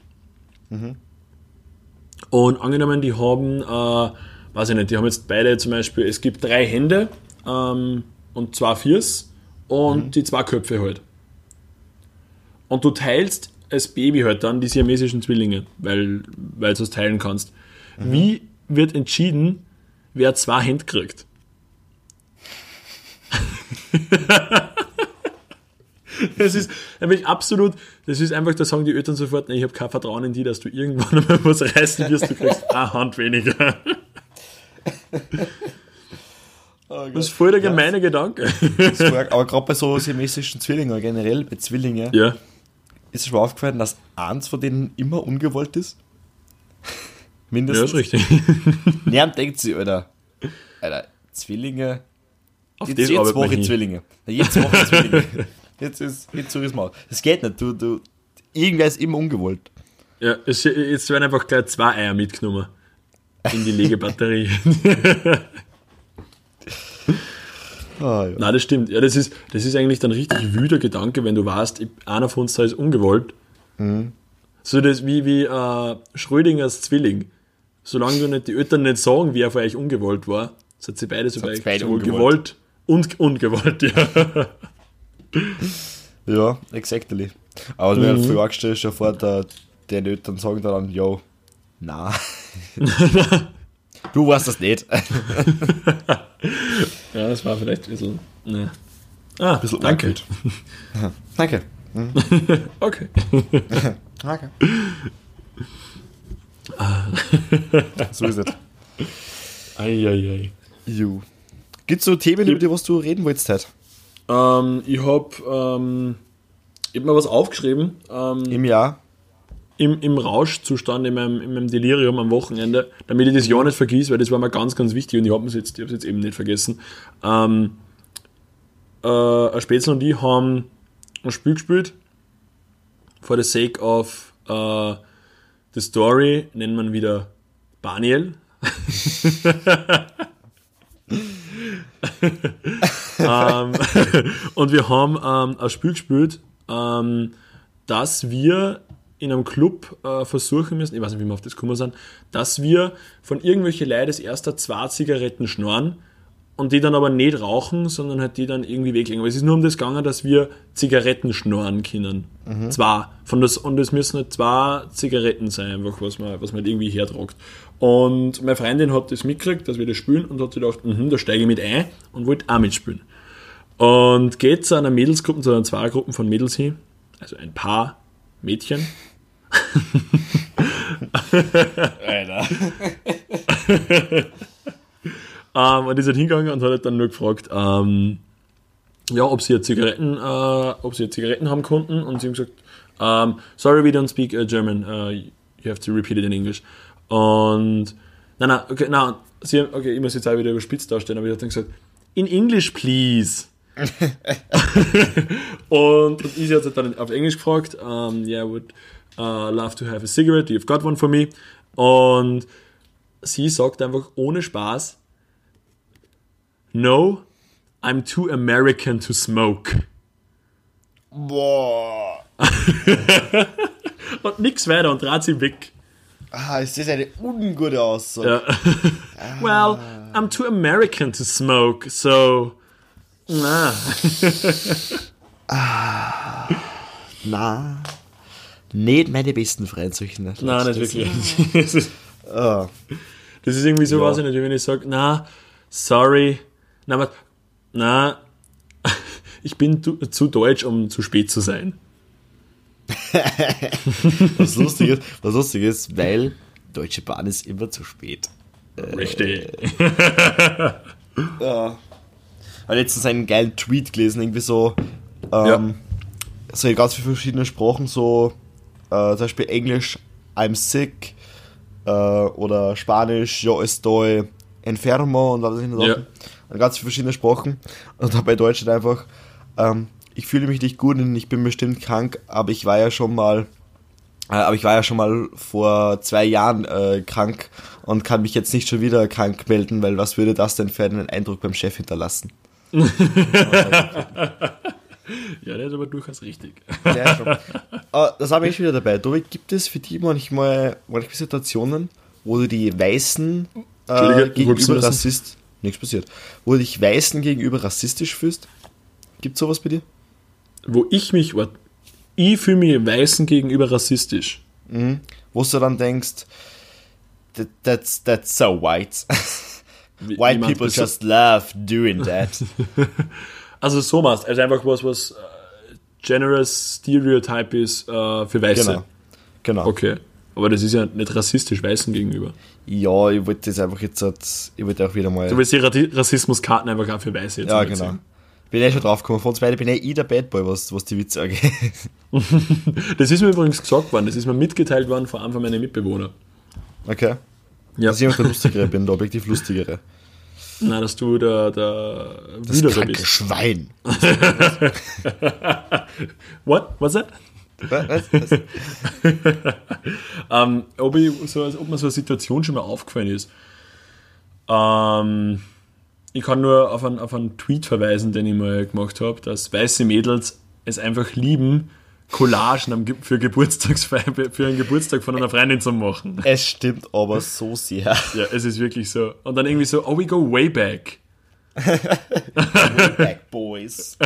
und angenommen, die haben, äh, weiß ich nicht, die haben jetzt beide zum Beispiel, es gibt drei Hände ähm, und zwei Fiers und die zwei Köpfe halt. Und du teilst als Baby halt dann die siamesischen Zwillinge, weil, weil du es teilen kannst. Wie wird entschieden, wer zwei Hände kriegt? Das ist nämlich absolut, das ist einfach, da sagen die Eltern sofort, nee, ich habe kein Vertrauen in die, dass du irgendwann einmal was reißen wirst, du kriegst eine Hand weniger. Oh Das ist voll der gemeine Gedanke. Das war- Aber gerade bei so siamesischen Zwillingen, generell bei Zwillingen, Ja. ist es schon mal aufgefallen, dass eins von denen immer ungewollt ist? Ja, Mindestens. ist richtig. Niemand denkt sich, Alter. Alter, Zwillinge. Auf Jetzt, jetzt Woche. Zwillinge. Jetzt Woche Zwillinge. Jetzt ist, jetzt so ist mal. Das geht nicht. Du, du, irgendwer ist immer ungewollt. Ja, es, jetzt werden einfach gleich zwei Eier mitgenommen. In die Legebatterie. Ah, ja. Nein, das stimmt. Ja, das ist, das ist eigentlich dann richtig wüder Gedanke, wenn du weißt, ich- einer von uns da ist ungewollt. Mhm. So das wie, wie äh, Schrödingers Zwilling. Solange du nicht die Eltern nicht sagen, wer von euch ungewollt war, sind sie beide so bei euch ungewollt. gewollt und ungewollt, ja. Ja, exactly. Aber du Mhm. halt früh angestellt, schon vor, der, der Eltern sagen dann, yo, na. du weißt das nicht. Ja, das war vielleicht ein bisschen Ne. Ah, Ein bisschen danke. Danke. Mhm. Okay. Danke. so ist es. Eieiei. Jo. Gibt's so Themen, über die was du reden wolltest heute? Ähm, ich hab, ähm, ich hab mir was aufgeschrieben. Ähm, Im Jahr? im, im Rauschzustand, in meinem, in meinem Delirium am Wochenende, damit ich das ja nicht vergesse, weil das war mir ganz, ganz wichtig und ich habe es jetzt, ich hab's jetzt eben nicht vergessen. Ähm, äh, Spätzle und ich haben ein Spiel gespielt. For the sake of äh, the story nennt man wieder Daniel. ähm, und wir haben ähm, ein Spiel gespielt, ähm, dass wir in einem Club äh, versuchen müssen, ich weiß nicht, wie wir auf das gekommen sind, dass wir von irgendwelchen Leuten das zwei Zigaretten schnorren und die dann aber nicht rauchen, sondern halt die dann irgendwie weglegen. Aber es ist nur um das gegangen, dass wir Zigaretten schnorren können. Zwei. Von das, und es müssen halt zwei Zigaretten sein, einfach, was man, was man halt irgendwie hertragt. Und meine Freundin hat das mitgekriegt, dass wir das spielen und hat sich gedacht, mhm, da steige ich mit ein und wollte auch mitspielen. Und geht zu einer Mädelsgruppe, zu einer Zweiergruppen von Mädels hin, also ein paar Mädchen. Alter. Ähm, und ist halt hingegangen und hat halt dann nur gefragt, ähm, ja, ob sie jetzt Zigaretten, äh, ob sie Zigaretten haben konnten. Und sie haben gesagt, ähm, sorry, we don't speak uh, German. Uh, you have to repeat it in English. Und nein, nein, okay, nein, sie haben, okay, ich muss jetzt auch wieder überspitzt darstellen, aber ich habe dann gesagt, in English, please. und, und ich hat dann auf Englisch gefragt, um, yeah, I would uh, love to have a cigarette, you've got one for me. Und sie sagt einfach ohne Spaß, no, I'm too American to smoke. Boah. Und nix weiter und trat sie weg. Ah, ist das eine ungute Aussage. Ja. well, I'm too American to smoke, so. Na. Na. Nicht meine besten Freunde, solche nicht. Nein, nicht wirklich. Das ist, Ah. das ist irgendwie so, Ja. weiß ich nicht, wenn ich sage, na, sorry, na, aber, na, ich bin zu, zu deutsch, um zu spät zu sein. Was lustig ist, was lustig ist, weil Deutsche Bahn ist immer zu spät. Richtig. Ja. Ich habe letztens einen geilen Tweet gelesen, irgendwie so, ähm, Ja. so in ganz viele verschiedene Sprachen, so äh, zum Beispiel Englisch, I'm sick, äh, oder Spanisch, yo estoy enfermo und alles Ja. Ganz viele verschiedene Sprachen. Und dann bei Deutsch halt einfach, ähm, ich fühle mich nicht gut und ich bin bestimmt krank, aber ich war ja schon mal äh, aber ich war ja schon mal vor zwei Jahren äh, krank und kann mich jetzt nicht schon wieder krank melden, weil was würde das denn für einen Eindruck beim Chef hinterlassen? Ja, der ist aber durchaus richtig. Ja, schon. Aber das habe ich wieder dabei. Tobi, gibt es für dich manchmal, manchmal Situationen, wo du die Weißen äh, gegenüber? Rassist... Nichts passiert. Wo du dich Weißen gegenüber rassistisch fühlst? Gibt sowas bei dir? Wo ich mich, ich fühle mich Weißen gegenüber rassistisch. Wo du dann denkst, that, that's, that's so white. White people just love doing that. Also so machst also einfach was, was äh, generous Stereotype ist äh, für Weiße. genau. Genau. Okay. Aber das ist ja nicht rassistisch Weißen gegenüber. Ja, ich wollte das einfach jetzt, halt- ich wollte auch wieder mal. Du willst die Rassismuskarten einfach auch für Weiße jetzt ja, genau. ziehen. Bin eh schon drauf gekommen. Von uns beide bin eh ich der Bad Boy, was, was die Witze angeht. Das ist mir übrigens gesagt worden, das ist mir mitgeteilt worden von einem von meinen Mitbewohnern. Okay. Ja. Dass ich der Lustigere bin, der objektiv Lustigere. Nein, dass du der, der Das Wüdere bist. Schwein. What? What's that? Was? Was? Ähm, ob, ich, so, als ob mir so eine Situation schon mal aufgefallen ist. Ähm, ich kann nur auf einen, auf einen Tweet verweisen, den ich mal gemacht habe, dass weiße Mädels es einfach lieben, Collagen für, Geburtstagsfeier, für einen Geburtstag von einer Freundin zu machen. Es stimmt aber so sehr. Ja, es ist wirklich so. Und dann irgendwie so, oh, we go way back. Back Boys.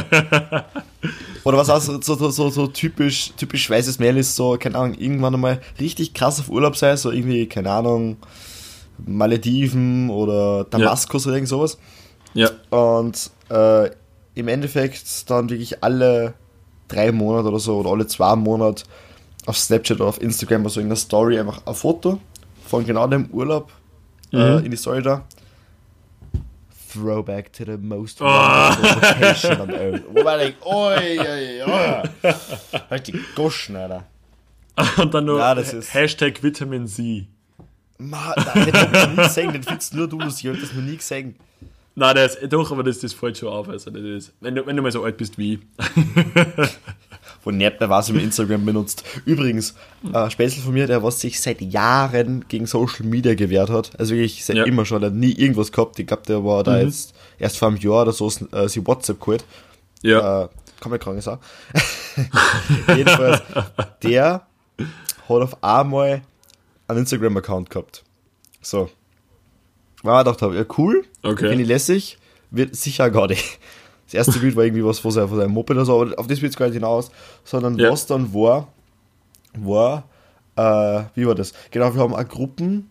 Oder was auch so, so, so, so typisch, typisch weißes Mädel ist, so, keine Ahnung, irgendwann einmal richtig krass auf Urlaub sein, so irgendwie, keine Ahnung, Malediven oder Damaskus oder irgend sowas. Ja, Und äh, im Endeffekt dann wirklich alle drei Monate oder so oder alle zwei Monate auf Snapchat oder auf Instagram oder so in der Story einfach ein Foto von genau dem Urlaub äh, Mhm. in die Story da. Throwback to the most wonderful vacation on earth. Wo man denkt, oi, oi, oi. Halt die Goschen, Alter. Und dann noch Ja, das ist- Hashtag Vitamin C. Ma, nein, den hab ich noch nie gesehen, den findest nur du, Lucy, ich hab das noch nie gesehen. Nein, das, doch, aber das, das fällt schon auf. Also das ist, wenn, du, wenn du mal so alt bist wie ich. Wo nicht mehr was im Instagram benutzt. Übrigens, äh, Spätzle von mir, der was sich seit Jahren gegen Social Media gewehrt hat. Also wirklich seit Ja. immer schon, der hat nie irgendwas gehabt. Ich glaube, der war da Mhm. jetzt erst vor einem Jahr oder so äh, sie WhatsApp geholt. Ja. Äh, kann man krank sagen. Jedenfalls, der hat auf einmal einen Instagram-Account gehabt. So. Weil ich gedacht habe, ja cool, Okay. finde ich lässig, wird sicher gar nicht. Das erste Bild war irgendwie was von seinem, von seinem Moped oder so, aber auf das wird es gar nicht hinaus, sondern Ja. was dann war, war, äh, wie war das? Genau, wir haben auch Gruppen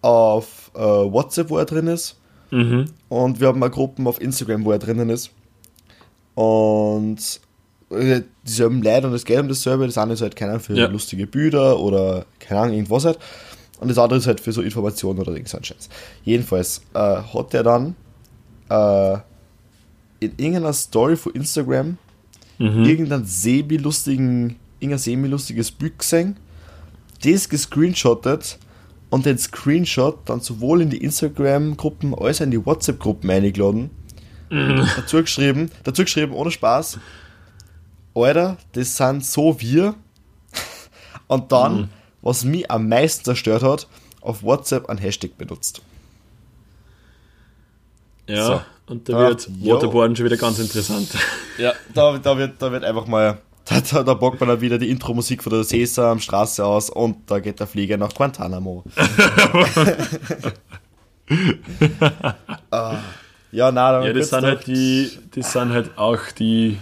auf äh, WhatsApp, wo er drin ist, Mhm. und wir haben auch Gruppen auf Instagram, wo er drinnen ist. Und äh, dieselben Leute und es geht um dasselbe. Das eine ist halt, keine Ahnung, für Ja. lustige Bilder oder keine Ahnung, irgendwas halt. Und das andere ist halt für so Informationen oder irgend so Scheiß. Jedenfalls äh, hat er dann äh, in irgendeiner Story von Instagram Mhm. irgendein semi-lustigen, irgendein semi-lustiges Bild gesehen, das gescreenshottet und den Screenshot dann sowohl in die Instagram-Gruppen als auch in die WhatsApp-Gruppen eingeladen. Dazu geschrieben, dazu geschrieben, ohne Spaß, Alter, das sind so wir. Und dann, was mich am meisten zerstört hat, auf WhatsApp ein Hashtag benutzt. Ja, So. Und da Ah, wird jo. Waterboarden schon wieder ganz interessant. Ja, da, da, wird, da wird einfach mal, da, da, da bockt man dann wieder die Intro-Musik von der Sesamstraße aus und da geht der Flieger nach Guantanamo. ah, ja, na, dann Ja, das sind halt die, das sind halt auch die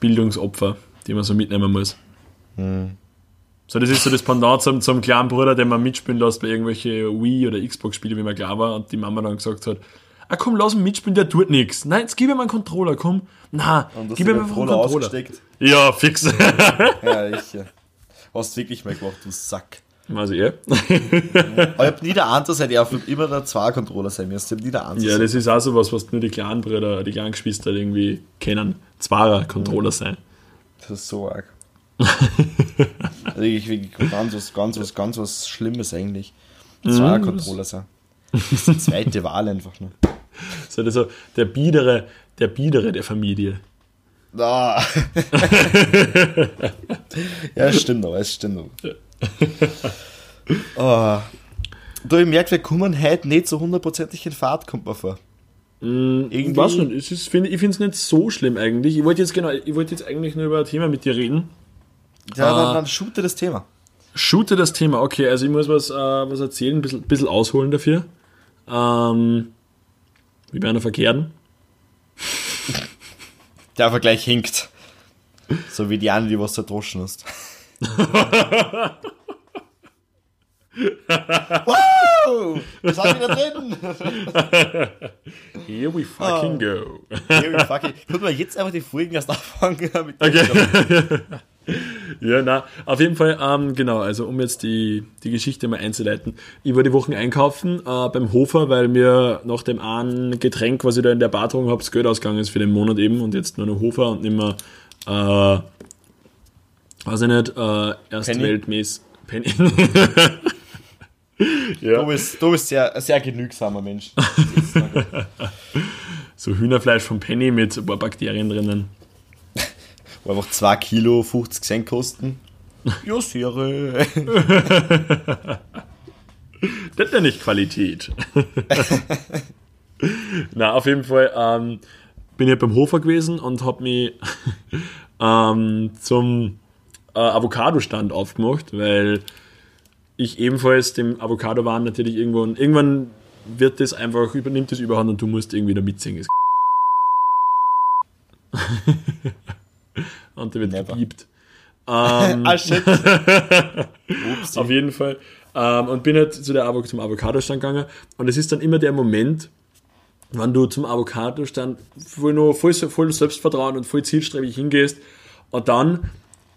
Bildungsopfer, die man so mitnehmen muss. Hm. So, das ist so das Pendant zum, zum kleinen Bruder, den man mitspielen lässt bei irgendwelche Wii- oder Xbox-Spiele, wie man klar war, und die Mama dann gesagt hat, ah komm, lass ihn mitspielen, der tut nichts. Nein, jetzt gib ihm einen Controller, komm. Na, gib ihm einfach einen Controller ausgesteckt. Ja, fix. Ja, ich. Hast du wirklich mal gemacht, du Sack. also, ja. Aber ich hab nie der sein, ich hab immer der zwei Controller sein müsste. Ich hab nie der ja, das ist auch so was, was nur die kleinen Brüder, die kleinen Geschwister irgendwie kennen. Zweier Controller sein. Das ist so arg. also ich wirklich ganz was, ganz was, ganz was Schlimmes eigentlich. Zwei Controller sein. Das ist die zweite Wahl einfach nur. So, das ist so der Biedere, der Biedere der Familie. Ah. ja, stimmt aber, es stimmt aber. Oh. Du, ich merke, wir kommen heute nicht so hundertprozentig in Fahrt, kommt mir vor. Irgendwie, Irgendwie- ist, find, ich finde es nicht so schlimm eigentlich. Ich wollte jetzt genau, ich wollte jetzt eigentlich nur über ein Thema mit dir reden. Ja, Ah. dann, dann shoote das Thema. Shoote das Thema, okay, also ich muss was, äh, was erzählen, ein bisschen, bisschen ausholen dafür. Ähm, wie bei einer Verkehrten. Der Vergleich hinkt. So wie die eine, die was da droschen hast. wow! Das haben wir drin! Here we fucking go. Here we fucking. Können wir jetzt einfach die Folgen erst anfangen mit Okay. ja, na, auf jeden Fall, ähm, genau, also um jetzt die, die Geschichte mal einzuleiten. Ich war die Wochen einkaufen äh, beim Hofer, weil mir nach dem einen Getränk, was ich da in der Bar getrunken habe, das Geld ausgegangen ist für den Monat eben und jetzt nur noch Hofer und nicht mehr, äh, weiß ich nicht, äh, erste Penny? Penny. Du ja, bist, du bist sehr, ein sehr genügsamer Mensch. so Hühnerfleisch von Penny mit ein paar Bakterien drinnen. Wo einfach 2 Kilo 50 Cent kosten. Ja, Sire. Das ist ja nicht Qualität. Na, auf jeden Fall ähm, bin ich beim Hofer gewesen und habe mich ähm, zum äh, Avocado-Stand aufgemacht, weil ich ebenfalls dem Avocado-Waren natürlich irgendwo irgendwann wird das einfach, übernimmt das überhand und du musst irgendwie da mitsingen. Und der wird Never. gepiept. Ähm, ah, shit. Auf jeden Fall. Ähm, und bin halt zu der Avo zum Avocado-Stand gegangen. Und es ist dann immer der Moment, wenn du zum Avocado-Stand voll, nur voll, voll Selbstvertrauen und voll zielstrebig hingehst und dann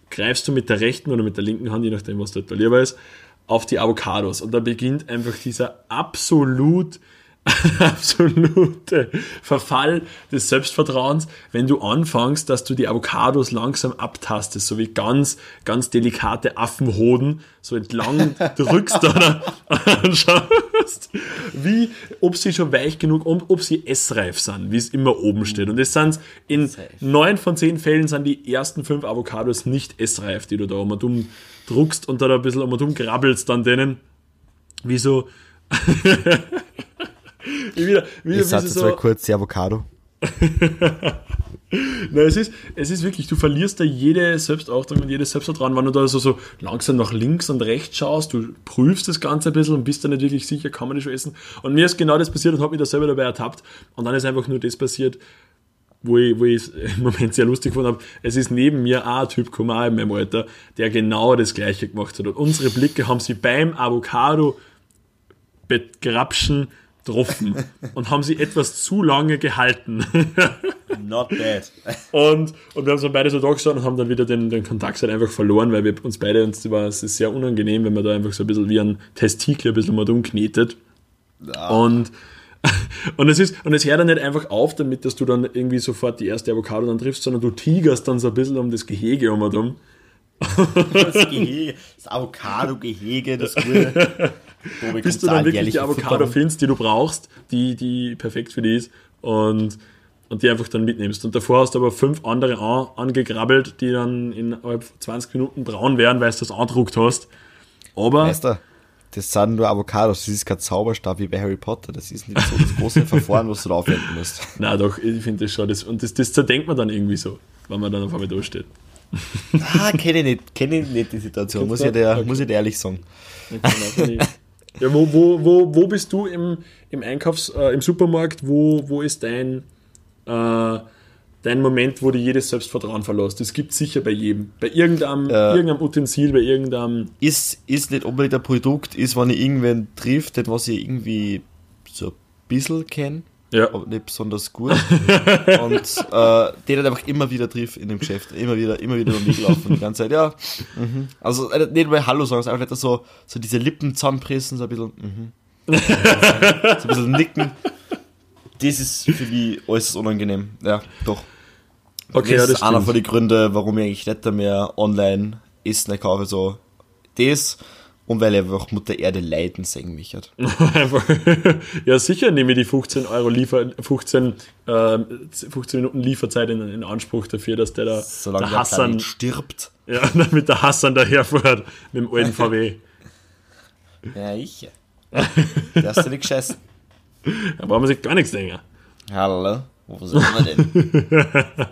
greifst du mit der rechten oder mit der linken Hand, je nachdem, was dort lieber ist, auf die Avocados. Und da beginnt einfach dieser absolut absolute Verfall des Selbstvertrauens, wenn du anfängst, dass du die Avocados langsam abtastest, so wie ganz, ganz delikate Affenhoden, so entlang drückst oder? Anschaust, wie, ob sie schon weich genug, ob sie essreif sind, wie es immer oben steht. Und es sind in neun von zehn Fällen sind die ersten fünf Avocados nicht essreif, die du da um dumm druckst und da ein bisschen um dumm krabbelst an denen, wie so wieder, wieder ich hatte so kurz die Avocado. Nein, es ist, es ist wirklich, du verlierst da jede Selbstachtung und jedes Selbstvertrauen, wenn du da so, so langsam nach links und rechts schaust, du prüfst das Ganze ein bisschen und bist dann nicht wirklich sicher, kann man das schon essen. Und mir ist genau das passiert und habe mich da selber dabei ertappt. Und dann ist einfach nur das passiert, wo ich, wo ich es im Moment sehr lustig gefunden habe. Es ist neben mir auch ein Typ gekommen, in meinem Alter, der genau das Gleiche gemacht hat. Und unsere Blicke haben sie beim Avocado begrapschen getroffen und haben sie etwas zu lange gehalten. Not bad. und, und wir haben so beide so da gestanden und haben dann wieder den, den Kontakt halt einfach verloren, weil wir uns beide, uns war es ist sehr unangenehm, wenn man da einfach so ein bisschen wie ein Testikel ein bisschen mal umknetet. Ja. Und und es ist, und es hört dann nicht einfach auf damit, dass du dann irgendwie sofort die erste Avocado dann triffst, sondern du tigerst dann so ein bisschen um das Gehege um und um. Das Gehege, das Avocado-Gehege, das gute. Bis du dann wirklich die Avocado Futterung. findest, die du brauchst, die, die perfekt für dich ist und, und die einfach dann mitnimmst. Und davor hast du aber fünf andere an, angegrabbelt, die dann innerhalb 20 Minuten braun werden, weil du das andruckt hast. Aber. Du, das sind nur Avocados, das ist kein Zauberstab wie bei Harry Potter. Das ist nicht so das große Verfahren, was du da aufwenden musst. Na doch, ich finde das schon. Das, und das, das zerdenkt man dann irgendwie so, wenn man dann auf einmal da steht. Ah, kenne ich nicht, kenne ich nicht die Situation, muss ich, dir, okay. muss ich dir ehrlich sagen. Okay, ja, wo, wo, wo, wo bist du im, im Einkaufs-, äh, im Supermarkt? Wo, wo ist dein, äh, dein Moment, wo du jedes Selbstvertrauen verlässt? Das gibt es sicher bei jedem. Bei irgendeinem, äh, irgendeinem Utensil, bei irgendeinem. Ist, ist nicht unbedingt ein Produkt, ist, wenn ich irgendwen trifft, was ich irgendwie so ein bisschen kenne ja. aber nicht besonders gut. und äh, den hat einfach immer wieder trifft in dem Geschäft, immer wieder, immer wieder um mich die ganze Zeit, ja. Mhm. Also äh, nicht mal Hallo sagen, sondern einfach so, so diese Lippen zusammenpressen, so ein bisschen, mhm. so ein bisschen nicken. Das ist für mich äußerst unangenehm. Ja, doch. Okay, das ja, das ist einer von den Gründen, warum ich eigentlich nicht mehr online Essen kaufe. So, das und weil er einfach Mutter Erde leiden sehen mich hat. ja, sicher nehme ich die 15 Euro Liefer, 15, äh, 15 Minuten Lieferzeit in, in, Anspruch dafür, dass der da Solange der Hassan stirbt. Ja, damit der Hassan daherfährt mit dem alten VW. ja, ich. Der hast du nicht geschissen. Da brauchen wir sich gar nichts länger. Hallo, wo sind wir denn?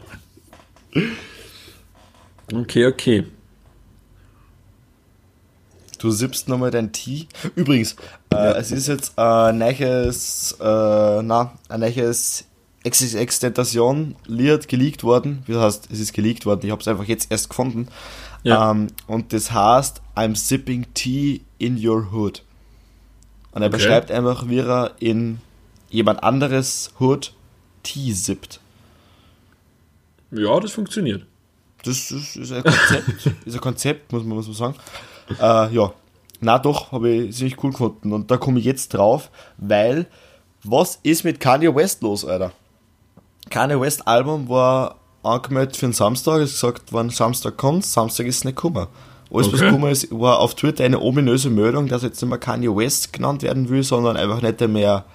okay, okay. Du sippst nochmal dein Tee. Übrigens, äh, ja. es ist jetzt ein neues, äh, na, ein neues XXX-Tentation-Lied geleakt worden. Wie das heißt, es ist geleakt worden. Ich habe es einfach jetzt erst gefunden. Ja. Ähm, und das heißt, I'm sipping tea in your hood. Und er okay. beschreibt einfach, wie er in jemand anderes Hood Tee sippt. Ja, das funktioniert. Das, das ist ein Konzept, ist ein Konzept, muss man, muss man sagen. Äh, ja, na doch, habe ich ziemlich cool gefunden. Und da komme ich jetzt drauf, weil, was ist mit Kanye West los, Alter? Kanye West Album war angemeldet für den Samstag, es gesagt, wann Samstag kommt, Samstag ist nicht gekommen. Alles, okay. was gekommen ist, war auf Twitter eine ominöse Meldung, dass jetzt nicht mehr Kanye West genannt werden will, sondern einfach nicht mehr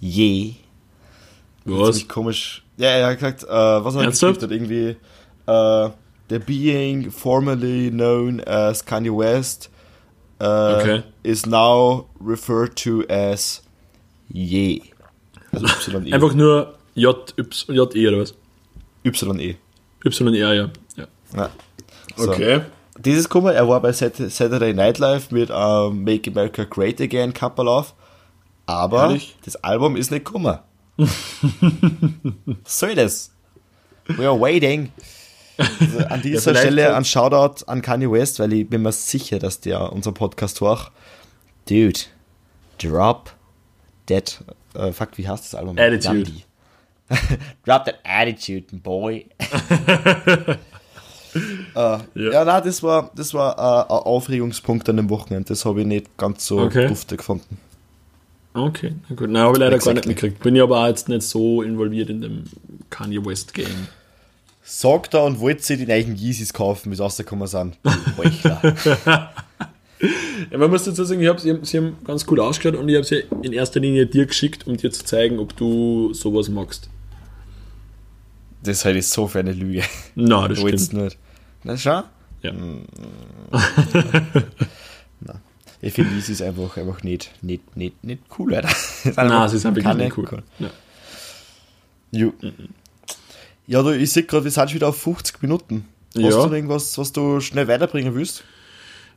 je. Was? komisch. Ja, er hat gesagt, äh, was hat er gesagt? Irgendwie, äh, the being formerly known as Kanye West uh, okay. is now referred to as Ye. Also YE. Einfach nur J, y, J, E oder was? YE. YE, ja. ja. ja. So. Okay. Dieses Kummer, er war bei Saturday Night Live mit um, ähm, Make America Great Again Couple auf, aber Ehrlich? das Album ist nicht Kummer. soll das? We are waiting. Also an dieser ja, Stelle ein Shoutout an Kanye West, weil ich bin mir sicher, dass der unser Podcast war. Dude, drop That, äh, fuck, wie heißt das Album? Attitude. Drop that attitude, boy. äh, ja. nein, das war, das war äh, ein Aufregungspunkt an dem Wochenende. Das habe ich nicht ganz so Okay. dufte gefunden. Okay, na gut. Nein, habe ich leider gar nicht Exactly. mitgekriegt. Bin ja aber auch jetzt nicht so involviert in dem Kanye West Game. Sagt er und wollte sich die neuen Yeezys kaufen, bis rausgekommen sind. Heuchler. Ja, man muss dazu sagen, ich hab, sie, haben, sie haben ganz gut ausgeschaut und ich habe sie in erster Linie dir geschickt, um dir zu zeigen, ob du sowas magst. das halte ich so für eine Lüge. Na, das stimmt. nicht. Na, schau. Ja. Ich finde Yeezys einfach, einfach nicht, nicht, nicht, nicht cool, Alter. Nein, sie sind wirklich nicht cool. Ja. Jo. Ja, du, ich sehe gerade, wir sind schon wieder auf 50 Minuten. Hast Ja. du irgendwas, was du schnell weiterbringen willst?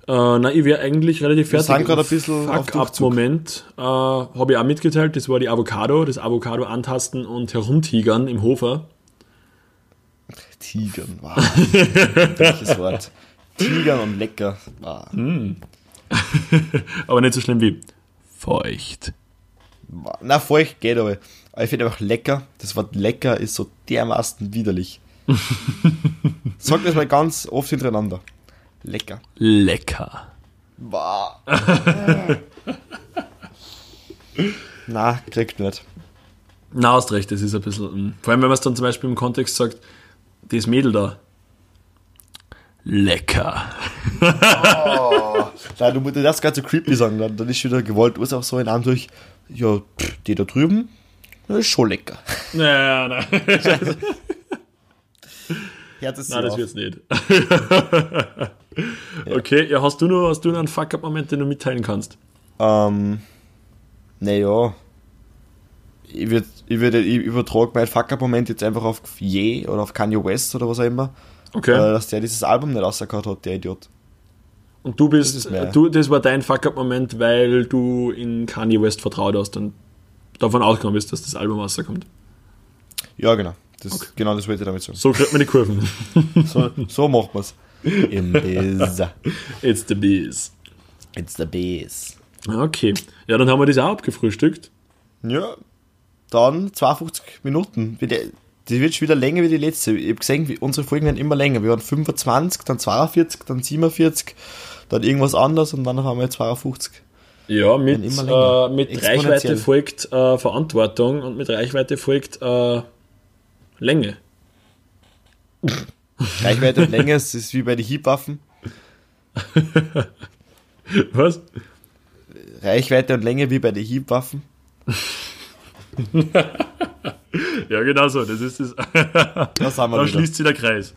Äh, nein, ich wäre eigentlich relativ Wir fertig. sind gerade ein bisschen auf Fuck up Durchzug. Moment äh, habe ich auch mitgeteilt, das war die Avocado, das Avocado antasten und herumtigern im Hofer. Tigern, wow. Welches Wort. Tigern und lecker. Wow. Aber nicht so schlimm wie feucht. Na, feucht geht aber. Aber ich finde einfach lecker. Das Wort lecker ist so dermaßen widerlich. Sag das mal ganz oft hintereinander. Lecker. Lecker. Wow. Na, kriegt nicht. Na, hast recht, das ist ein bisschen. mm. Vor allem, wenn man es dann zum Beispiel im Kontext sagt, das Mädel da. Lecker. Nein, du musst das ganz so creepy sagen, dann, dann ist schon wieder gewollt, ist auch so in durch, ja, pff, die da drüben, das ist schon lecker. Naja, nein. Das wird's nicht. Okay, ja, hast du noch, hast du noch einen Fuck-Up-Moment, den du mitteilen kannst? Ähm, naja, ich, würd, ich, würd, ich übertrage meinen Fuck-Up-Moment jetzt einfach auf Ye oder auf Kanye West oder was auch immer, Okay. äh, dass der dieses Album nicht rausgehört hat, der Idiot. Und du das bist, ist mehr. du, das war dein Fuck-Up-Moment, weil du in Kanye West vertraut hast und davon ausgegangen bist, dass das Album rauskommt. Ja, genau. Das, Genau das wollte ich damit sagen. So kriegt man die Kurven. So, so macht man's. Im Biz. It's the biz. It's the Biz. Okay. Ja, dann haben wir das auch abgefrühstückt. Ja, dann 52 Minuten. Die- Die wird schon wieder länger wie die letzte. Ich habe gesehen, wie unsere Folgen werden immer länger. Wir waren 25, dann 42, dann 47, dann irgendwas anderes und dann haben wir 52. Ja, mit, äh, mit. Reichweite folgt äh, Verantwortung und mit Reichweite folgt äh, Länge. Reichweite und Länge, es ist wie bei den Hiebwaffen. Was? Reichweite und Länge wie bei den Hiebwaffen. Ja, genau so. Das ist das. Da sind wir da wieder. schließt sich der Kreis.